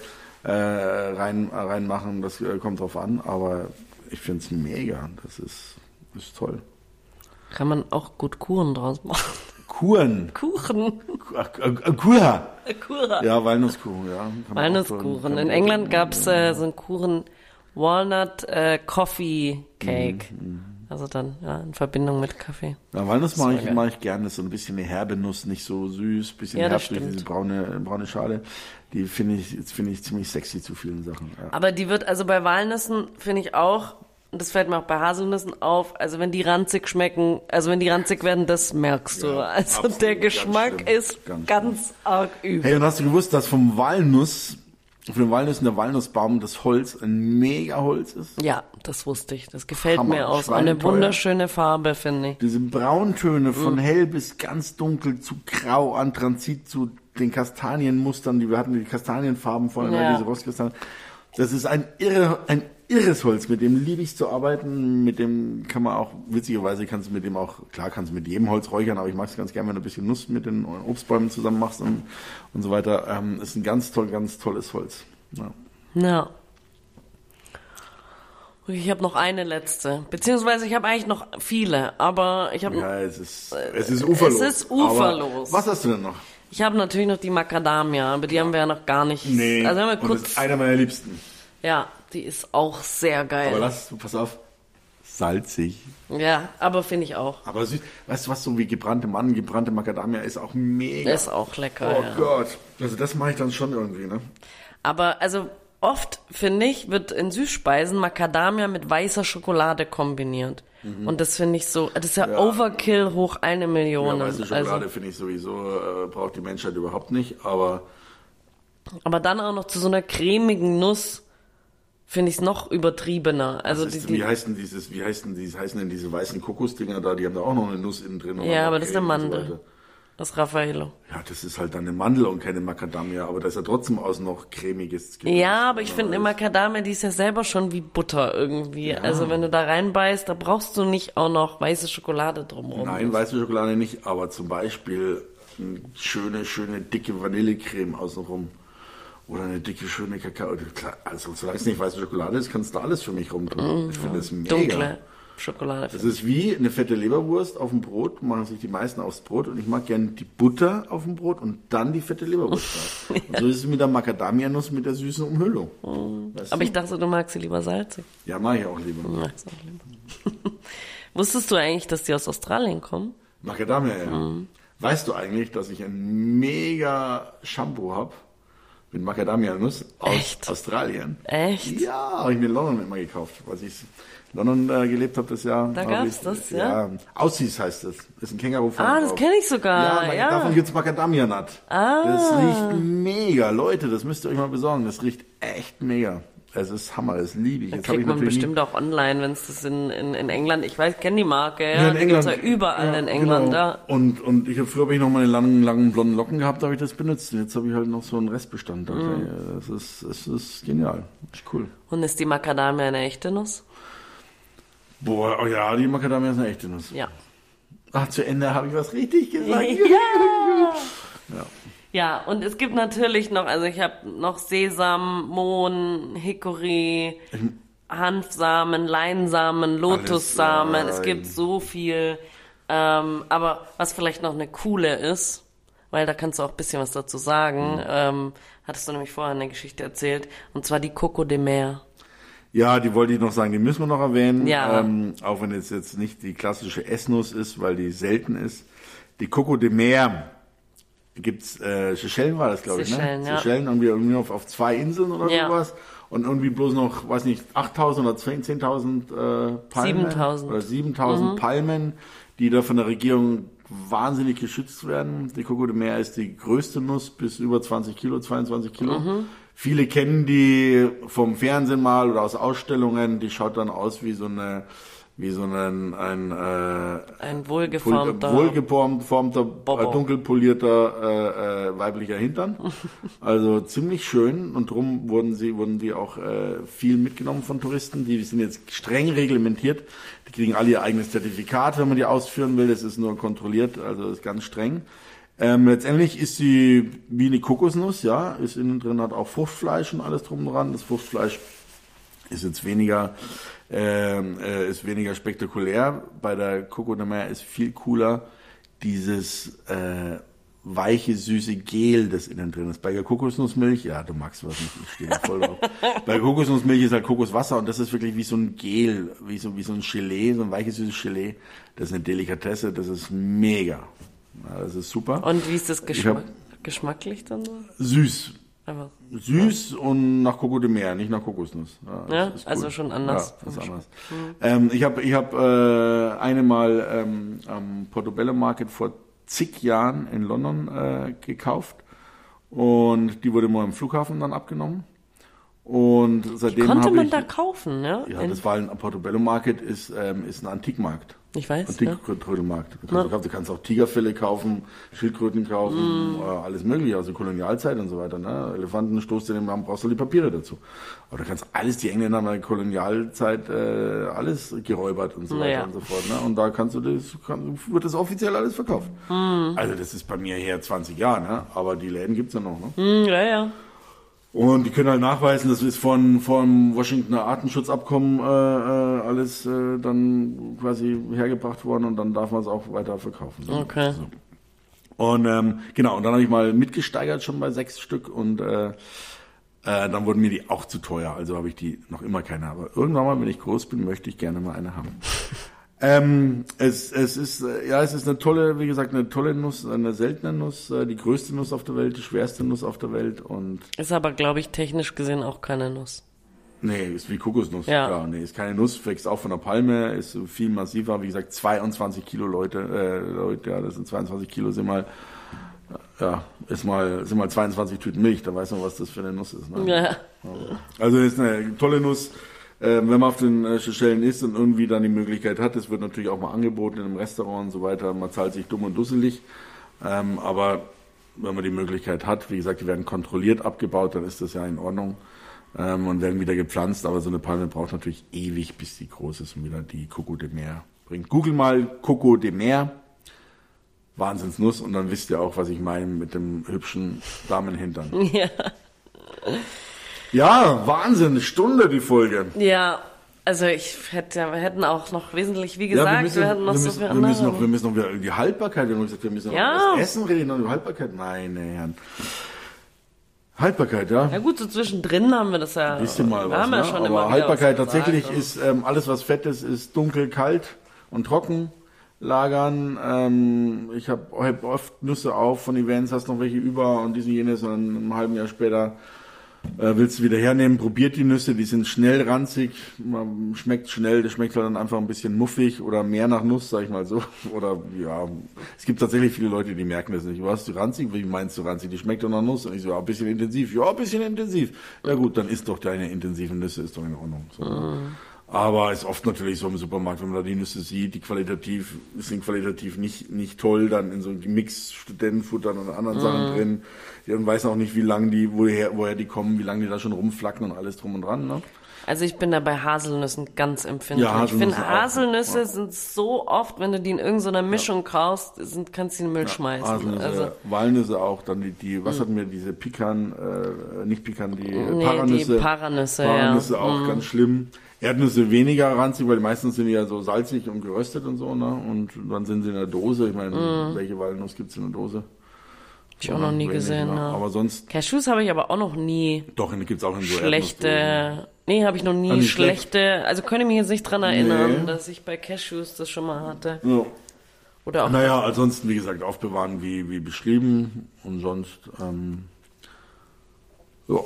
äh, rein reinmachen. Das äh, kommt drauf an. Aber ich finde es mega. Das ist, ist toll. kann man auch gut Kuchen draus machen. Kuchen. Kuchen. Ach, äh, äh. Kuchen. Ja, Walnusskuchen, ja. Walnusskuchen. In England gab's äh, so einen Kuchen Walnut äh, Coffee Cake. Also dann ja, in Verbindung mit Kaffee. Ja, Walnuss mache ich, mach ich gerne. Das ist so ein bisschen eine herbe Nuss, nicht so süß, bisschen Ja, das herb durch stimmt. diese braune, braune Schale. Die finde ich, finde ich ziemlich sexy zu vielen Sachen. Ja. Aber die wird also bei Walnüssen finde ich auch und das fällt mir auch bei Haselnüssen auf, also wenn die ranzig schmecken, also wenn die ranzig werden, das merkst du. Ja, also absolut, der Geschmack schlimm, ist ganz ganz, arg übel. Hey, und hast du gewusst, dass vom Walnuss, von den Walnüssen der Walnussbaum das Holz ein Mega-Holz ist? Ja, das wusste ich. Das gefällt Hammer, mir aus. schweineteuer. Eine wunderschöne Farbe, finde ich. Diese Brauntöne Mhm. von hell bis ganz dunkel zu grau, Anthrazit zu den Kastanienmustern, die wir hatten, die Kastanienfarben vorne, Ja. diese Rostkastanien. Das ist ein irre, ein irres Holz, mit dem liebe ich zu arbeiten, mit dem kann man auch, witzigerweise kannst du mit dem auch, klar kannst du mit jedem Holz räuchern, aber ich mag es ganz gerne, wenn du ein bisschen Nuss mit den Obstbäumen zusammen machst und, und so weiter. Ähm, ist ein ganz toll, ganz tolles Holz. Ja. Ja. Und Ich habe noch eine letzte. Beziehungsweise ich habe eigentlich noch viele, aber ich habe Ja, es ist, es ist uferlos. es ist uferlos. Aber was hast du denn noch? ich habe natürlich noch die Macadamia, aber die haben wir ja noch gar nicht. Nee, Also haben wir und kurz. das ist einer meiner Liebsten. ja, die ist auch sehr geil. Aber lass, pass auf, salzig. ja, aber finde ich auch. Aber süß. Weißt du was, so wie gebrannte Mann, gebrannte Macadamia ist auch mega. Ist auch lecker. oh ja. Gott. Also das mache ich dann schon irgendwie, ne? Aber also oft, finde ich, wird in Süßspeisen Macadamia mit weißer Schokolade kombiniert. Und das finde ich so, das ist ja, Mhm. Ja. Overkill hoch eine Ja, Million. weiße Schokolade also, finde ich sowieso, äh, braucht die Menschheit überhaupt nicht, aber aber dann auch noch zu so einer cremigen Nuss finde ich es noch übertriebener. Also die, ist, die, wie heißt denn dieses, wie heißt denn, dieses, heißen denn diese weißen Kokosdinger da, die haben da auch noch eine Nuss innen drin. Ja, aber das ist eine so Mandel. weiter. das Raffaello. Ja, das ist halt dann eine Mandel und keine Macadamia, aber da ist ja trotzdem außen noch cremiges. Gewürz. Ja, aber ich Ja, finde immer Macadamia, die ist ja selber schon wie Butter irgendwie. Also wenn du da reinbeißt, da brauchst du nicht auch noch weiße Schokolade drumherum. Nein, weiße Schokolade nicht, aber zum Beispiel eine schöne, schöne, dicke Vanillecreme außenrum. Oder eine dicke, schöne Kakao. Also, solange es nicht weiße Schokolade ist, kannst du alles für mich rumtun. Ich finde es mega. Dunkle Schokolade. Das ist wie eine fette Leberwurst auf dem Brot, machen sich die meisten aufs Brot und ich mag gerne die Butter auf dem Brot und dann die fette Leberwurst. [LAUGHS] Und so ist es mit der Macadamia-Nuss mit der süßen Umhüllung. Weißt Aber du? ich dachte, du magst sie lieber salzig. Ja, mag ich auch lieber. Magst auch lieber. [LAUGHS] Wusstest du eigentlich, dass die aus Australien kommen? Macadamia, ja. Mhm. Weißt du eigentlich, dass ich ein mega Shampoo habe mit Macadamia-Nuss aus Echt? Australien? Echt? Ja, habe ich mir in London immer gekauft, weil ich in London äh, gelebt habe das Jahr. Da gab's ich- das, ja? Aussies heißt das. Ist ein Känguru Ah, das kenne ich sogar. Ja, Ja, davon gibt's Macadamia-Nut. Ah. Das riecht mega. Leute, das müsst ihr euch mal besorgen. Das riecht echt mega. Es ist Hammer, das liebe ich. Dann Jetzt kriegt ich man bestimmt auch online, wenn es das in, in, in England, ich weiß, kenne die Marke, ja, Ja, in England. ja überall Ja, in England, genau. ja. Und, und ich früher habe ich noch meine langen, langen blonden Locken gehabt, da habe ich das benutzt. Und jetzt habe ich halt noch so einen Restbestand. Mhm. Das ist, das ist genial. Ist cool. Und ist die Macadamia eine echte Nuss? Boah, oh ja, die Macadamia ist eine echte Nuss. Ja. Ach, zu Ende habe ich was richtig gesagt. [LAUGHS] Ja. Ja, und es gibt natürlich noch, also ich habe noch Sesam, Mohn, Hickory, Hanfsamen, Leinsamen, Lotussamen. Es ja. gibt so viel. Ähm, aber was vielleicht noch eine coole ist, weil da kannst du auch ein bisschen was dazu sagen, Mhm. ähm, hattest du nämlich vorher eine Geschichte erzählt, und zwar die Coco de Mer. Ja, die wollte ich noch sagen, die müssen wir noch erwähnen. Ja. Ähm, auch wenn es jetzt nicht die klassische Essnuss ist, weil die selten ist. Die Coco de Mer gibt's, äh, Seychellen war das, glaube ich, ne? Seychellen, ja. Seychellen irgendwie, irgendwie auf, auf zwei Inseln oder Ja. sowas. Und irgendwie bloß noch, weiß nicht, 8000 oder 10 10.000 äh, Palmen. 7.000. Oder 7000 Palmen, die da von der Regierung wahnsinnig geschützt werden. Die Coco de Mer ist die größte Nuss bis über 20 Kilo, 22 Kilo. Viele kennen die vom Fernsehen mal oder aus Ausstellungen. Die schaut dann aus wie so eine, wie so ein, ein äh, Ein wohlgeformter. wohlgeformter, äh, dunkel polierter äh, äh, weiblicher Hintern. [LAUGHS] Also ziemlich schön und drum wurden sie wurden die auch äh, viel mitgenommen von Touristen. Die sind jetzt streng reglementiert. Die kriegen alle ihr eigenes Zertifikat, wenn man die ausführen will. Das ist nur kontrolliert, also ist ganz streng. Ähm, letztendlich ist sie wie eine Kokosnuss, ja, ist innen drin hat auch Fruchtfleisch und alles drum und dran. Das Fruchtfleisch ist jetzt weniger ähm, äh, ist weniger spektakulär. Bei der Coco de Mer ist viel cooler dieses äh, weiche, süße Gel, das innen drin ist. Bei der Kokosnussmilch, ja, du magst was nicht, ich stehe da voll drauf. [LAUGHS] Bei der Kokosnussmilch ist halt Kokoswasser und das ist wirklich wie so ein Gel, wie so, wie so ein Gelee, so ein weiches, süßes Gelee. Das ist eine Delikatesse, das ist mega. Ja, das ist super. Und wie ist das Geschmack, hab- geschmacklich dann so? Süß. Einfach. Süß und nach Coco de Mer, nicht nach Kokosnuss. Ja, Ja, das ist also schon anders. Ja, ist anders. Ähm, ich habe ich hab, äh, eine Mal ähm, am Portobello Market vor zig Jahren in London äh, gekauft und die wurde mal im Flughafen dann abgenommen. Und seitdem Konnte habe man ich, da kaufen, ja? ja, In- das war ein Portobello Market ist ähm, ist ein Antikmarkt. Ich weiß. Ja. Antiktrödelmarkt. Du, kannst, du kannst auch Tigerfelle kaufen, Schildkröten kaufen, Mm. äh, alles mögliche, also Kolonialzeit und so weiter. Ne? Elefanten stoßt du den haben, brauchst du die Papiere dazu. Aber du kannst alles, die Engländer haben in der Kolonialzeit äh, alles geräubert und so weiter Naja. und so fort. Ne? Und da kannst du das, kann, wird das offiziell alles verkauft. Mm. Also das ist bei mir her 20 Jahre, ne? aber die Läden gibt's ja noch. Ne? Hm, ja, ja. Und die können halt nachweisen, das ist von vom Washingtoner Artenschutzabkommen äh, äh, alles äh, dann quasi hergebracht worden und dann darf man es auch weiter verkaufen. Okay. So. Und ähm, genau, und dann habe ich mal mitgesteigert schon bei sechs Stück und äh, äh, dann wurden mir die auch zu teuer, also habe ich die noch immer keine. Aber irgendwann mal, wenn ich groß bin, möchte ich gerne mal eine haben. [LAUGHS] Ähm, es, es ist, äh, ja, es ist eine tolle, wie gesagt, eine tolle Nuss, eine seltene Nuss, äh, die größte Nuss auf der Welt, die schwerste Nuss auf der Welt und Ist aber, glaube ich, technisch gesehen auch keine Nuss. Nee, ist wie Kokosnuss. Ja. Klar, nee, ist keine Nuss, wächst auch von der Palme, ist viel massiver. Wie gesagt, 22 Kilo Leute, äh, Leute, ja, das sind 22 Kilo, sind mal, ja, ist mal, sind mal 22 Tüten Milch, da weiß man, was das für eine Nuss ist. Ne? Ja. Also ist eine tolle Nuss. Ähm, wenn man auf den äh, Stellen ist und irgendwie dann die Möglichkeit hat, es wird natürlich auch mal angeboten in einem Restaurant und so weiter, man zahlt sich dumm und dusselig. Ähm, aber wenn man die Möglichkeit hat, wie gesagt, die werden kontrolliert abgebaut, dann ist das ja in Ordnung ähm, und werden wieder gepflanzt. Aber so eine Palme braucht natürlich ewig, bis die groß ist und wieder die Coco de Mer bringt. Google mal Coco de Mer, Wahnsinnsnuss und dann wisst ihr auch, was ich meine mit dem hübschen Damenhintern. [LAUGHS] [LAUGHS] Ja. Ja, Wahnsinn, eine Stunde die Folge. Ja. Also ich hätte, wir hätten auch noch wesentlich, wie gesagt, Ja, wir, wir müssen, hätten noch wir so müssen, viel wir müssen noch, wir müssen noch wieder die Haltbarkeit, wir haben gesagt, wir müssen noch Ja. über das Essen reden, noch über Haltbarkeit. Meine Herren. Haltbarkeit, ja. Ja gut, so zwischendrin haben wir das ja. Bisschen mal wir was, haben ne? ja schon aber Haltbarkeit was gesagt tatsächlich und- ist ähm, alles, was fett ist, ist dunkel, kalt und trocken lagern. Ähm, ich habe hab oft Nüsse auf von Events, hast noch welche über und dies und jenes und dann einem halben Jahr später äh, willst du wieder hernehmen, probiert die Nüsse, die sind schnell ranzig, man schmeckt schnell, das schmeckt halt dann einfach ein bisschen muffig oder mehr nach Nuss, sag ich mal so. [LAUGHS] Oder ja, es gibt tatsächlich viele Leute, die merken das nicht. Was, du ranzig? Wie meinst du ranzig? Die schmeckt doch nach Nuss. Und ich so, ja, ein bisschen intensiv. Ja, ein bisschen intensiv. Ja gut, dann isst doch deine intensiven Nüsse, ist doch in Ordnung. So, ne? Aber ist oft natürlich so im Supermarkt, wenn man da die Nüsse sieht, die qualitativ, sind qualitativ nicht, nicht toll, dann in so Mix Studentenfuttern und anderen Sachen drin. Und weiß auch nicht, wie lange die, woher, woher die kommen, wie lange die da schon rumflacken und alles drum und dran, ne? Also ich bin da bei Haselnüssen ganz empfindlich. Ja, ich finde Haselnüsse Ja. sind so oft, wenn du die in irgendeiner Mischung kaufst, sind, kannst du in den Müll schmeißen. Haselnüsse, also Walnüsse auch, dann die, die was hatten wir, diese Pikan, äh, nicht Pikan, die nee, Paranüsse. die Paranüsse, Paranüsse ja. auch Mhm. ganz schlimm. Erdnüsse weniger ranzig, weil meistens sind die ja so salzig und geröstet und so, ne? Und dann sind sie in der Dose. Ich meine, Mhm. welche Walnuss gibt's in der Dose? Hab ich auch noch nie gesehen. ne? Aber sonst, Cashews habe ich aber auch noch nie doch, gibt's auch in so schlechte. Nee, habe ich noch nie Ah, nicht schlecht? schlechte. Also könnte ich mich jetzt nicht dran erinnern, Nee. dass ich bei Cashews das schon mal hatte. Ja. Oder auch. Naja, ansonsten, wie gesagt, aufbewahren wie, wie beschrieben. Und sonst, ähm, ja.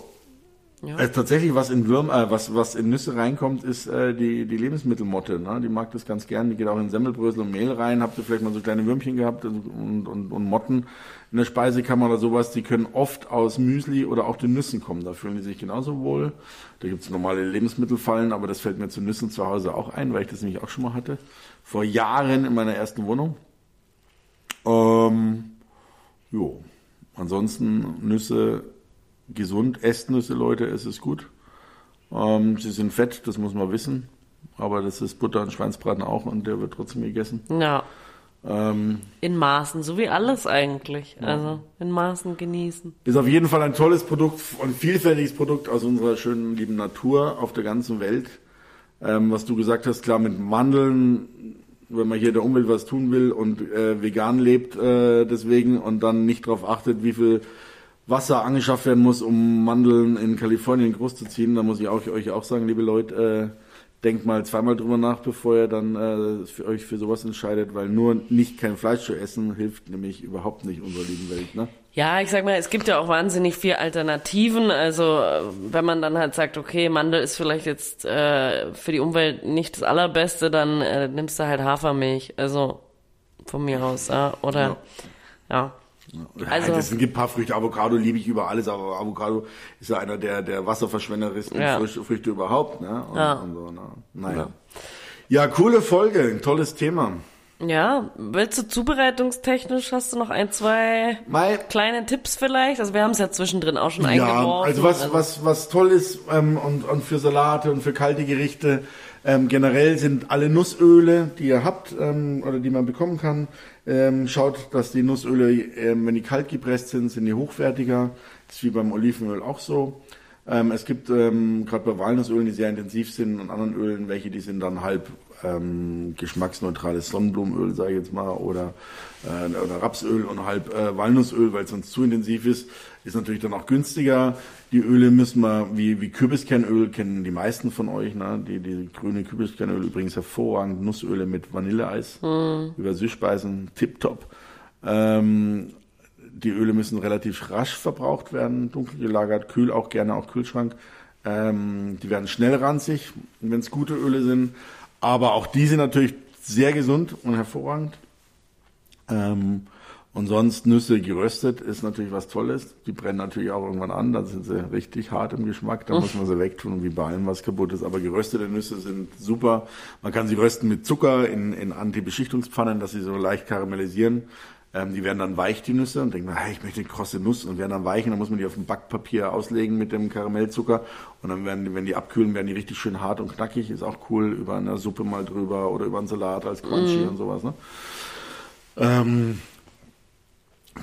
Ja. Äh, tatsächlich, was in Würm, äh, was, was in Nüsse reinkommt, ist äh, die, die Lebensmittelmotte. Ne? Die mag das ganz gern. Die geht auch in Semmelbrösel und Mehl rein. Habt ihr vielleicht mal so kleine Würmchen gehabt und, und, und Motten in der Speisekammer oder sowas. Die können oft aus Müsli oder auch den Nüssen kommen. Da fühlen die sich genauso wohl. Da gibt's normale Lebensmittelfallen, aber das fällt mir zu Nüssen zu Hause auch ein, weil ich das nämlich auch schon mal hatte. Vor Jahren in meiner ersten Wohnung. Ähm, jo. Ansonsten Nüsse gesund. Esst Nüsse, Leute, es ist gut. Ähm, sie sind fett, das muss man wissen. Aber das ist Butter und Schweinsbraten auch und der wird trotzdem gegessen. Ja, Ähm, in Maßen, so wie alles eigentlich. Also in Maßen genießen. ist auf jeden Fall ein tolles Produkt und vielfältiges Produkt aus unserer schönen, lieben Natur auf der ganzen Welt. Ähm, was du gesagt hast, klar, mit Mandeln, wenn man hier der Umwelt was tun will und äh, vegan lebt äh, deswegen und dann nicht darauf achtet, wie viel Wasser angeschafft werden muss, um Mandeln in Kalifornien groß zu ziehen, da muss ich auch, euch auch sagen, liebe Leute, äh, denkt mal zweimal drüber nach, bevor ihr dann äh, für euch für sowas entscheidet, weil nur nicht kein Fleisch zu essen hilft nämlich überhaupt nicht unserer lieben Welt, ne? Ja, ich sag mal, es gibt ja auch wahnsinnig viel Alternativen. Also äh, wenn man dann halt sagt, okay, Mandel ist vielleicht jetzt äh, für die Umwelt nicht das Allerbeste, dann äh, nimmst du halt Hafermilch. Also von mir aus, ja. Oder ja. Also, Also- es gibt ein paar Früchte, Avocado liebe ich über alles, aber Avocado ist ja einer der, der wasserverschwenderischen Ja. Früchte, überhaupt, ne? Und, Ja. und so, ne? Naja. Ja, coole Folge, ein tolles Thema. Ja, willst du zubereitungstechnisch, hast du noch ein, zwei Mai, kleine Tipps vielleicht? Also wir haben es ja zwischendrin auch schon Ja, eingeworfen. also was, was, was toll ist ähm, und, und für Salate und für kalte Gerichte, ähm, generell sind alle Nussöle, die ihr habt ähm, oder die man bekommen kann, ähm, schaut, dass die Nussöle, ähm, wenn die kalt gepresst sind, sind die hochwertiger. ist wie beim Olivenöl auch so. Ähm, es gibt ähm, gerade bei Walnussölen, die sehr intensiv sind und anderen Ölen, welche die sind dann halb ähm, geschmacksneutrales Sonnenblumenöl, sage ich jetzt mal, oder, äh, oder Rapsöl und halb äh, Walnussöl, weil es sonst zu intensiv ist, ist natürlich dann auch günstiger. Die Öle müssen wir, wie, wie Kürbiskernöl kennen die meisten von euch, ne? die, die grüne Kürbiskernöl übrigens hervorragend, Nussöle mit Vanilleeis über Süßspeisen, tipptopp. Ähm, die Öle müssen relativ rasch verbraucht werden, dunkel gelagert, kühl auch gerne, auch Kühlschrank. Ähm, die werden schnell ranzig, wenn es gute Öle sind. Aber auch die sind natürlich sehr gesund und hervorragend. Ähm, und sonst Nüsse geröstet ist natürlich was Tolles. Die brennen natürlich auch irgendwann an, dann sind sie richtig hart im Geschmack. Da muss man sie wegtun, wie bei allem was kaputt ist. Aber geröstete Nüsse sind super. Man kann sie rösten mit Zucker in, in Antibeschichtungspfannen, dass sie so leicht karamellisieren. Ähm, die werden dann weich, die Nüsse, und denkt man, hey, ich möchte eine krosse Nuss und werden dann weich. Und dann muss man die auf dem Backpapier auslegen mit dem Karamellzucker. Und dann werden, die- wenn die abkühlen, werden die richtig schön hart und knackig. Ist auch cool, über eine Suppe mal drüber oder über einen Salat als Crunchy und sowas. Ne? Ähm,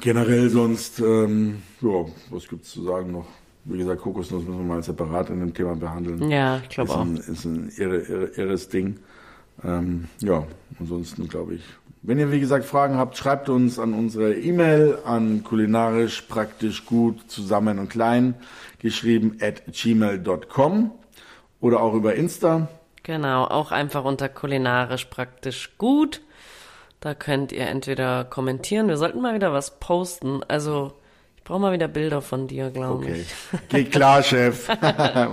generell sonst, ähm, ja, was gibt's zu sagen noch? Wie gesagt, Kokosnuss müssen wir mal separat in dem Thema behandeln. Ja, ich glaube auch. ist ein irre, irre, irres Ding. Ähm, ja, ansonsten glaube ich. Wenn ihr, wie gesagt, Fragen habt, schreibt uns an unsere E-Mail an kulinarisch praktisch gut zusammen und klein geschrieben at gmail.com oder auch über Insta. Genau, auch einfach unter kulinarisch praktisch gut. Da könnt ihr entweder kommentieren, wir sollten mal wieder was posten. Also, ich brauche mal wieder Bilder von dir, glaube Okay. ich. [LAUGHS] Geht klar, Chef. [LAUGHS]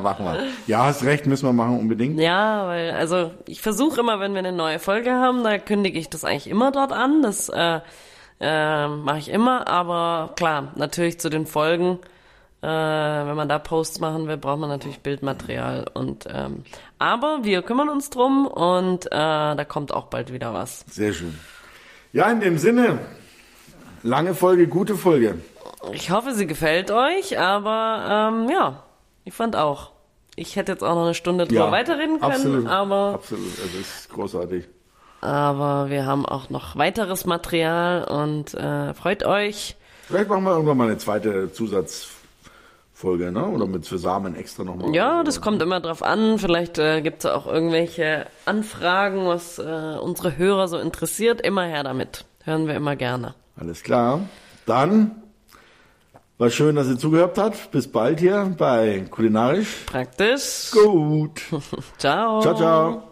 machen wir. Ja, hast recht, müssen wir machen, unbedingt. Ja, weil, also ich versuche immer, wenn wir eine neue Folge haben, da kündige ich das eigentlich immer dort an. Das äh, äh, mache ich immer, aber klar, natürlich zu den Folgen, äh, wenn man da Posts machen will, braucht man natürlich Bildmaterial. Und ähm, aber wir kümmern uns drum und äh, da kommt auch bald wieder was. Sehr schön. Ja, in dem Sinne, lange Folge, gute Folge. Ich hoffe, sie gefällt euch, aber ähm, ja, ich fand auch. Ich hätte jetzt auch noch eine Stunde drüber weiterreden können, absolut, aber Absolut, es ist großartig. Aber wir haben auch noch weiteres Material und äh, freut euch. Vielleicht machen wir irgendwann mal eine zweite Zusatzfolge, ne? Oder mit Samen extra nochmal. Ja, das kommt immer drauf an. Vielleicht äh, gibt es auch irgendwelche Anfragen, was äh, unsere Hörer so interessiert. Immer her damit. Hören wir immer gerne. Alles klar. Dann war schön, dass ihr zugehört habt. Bis bald hier bei Kulinarisch. Praktisch. Gut. [LAUGHS] Ciao. Ciao, ciao.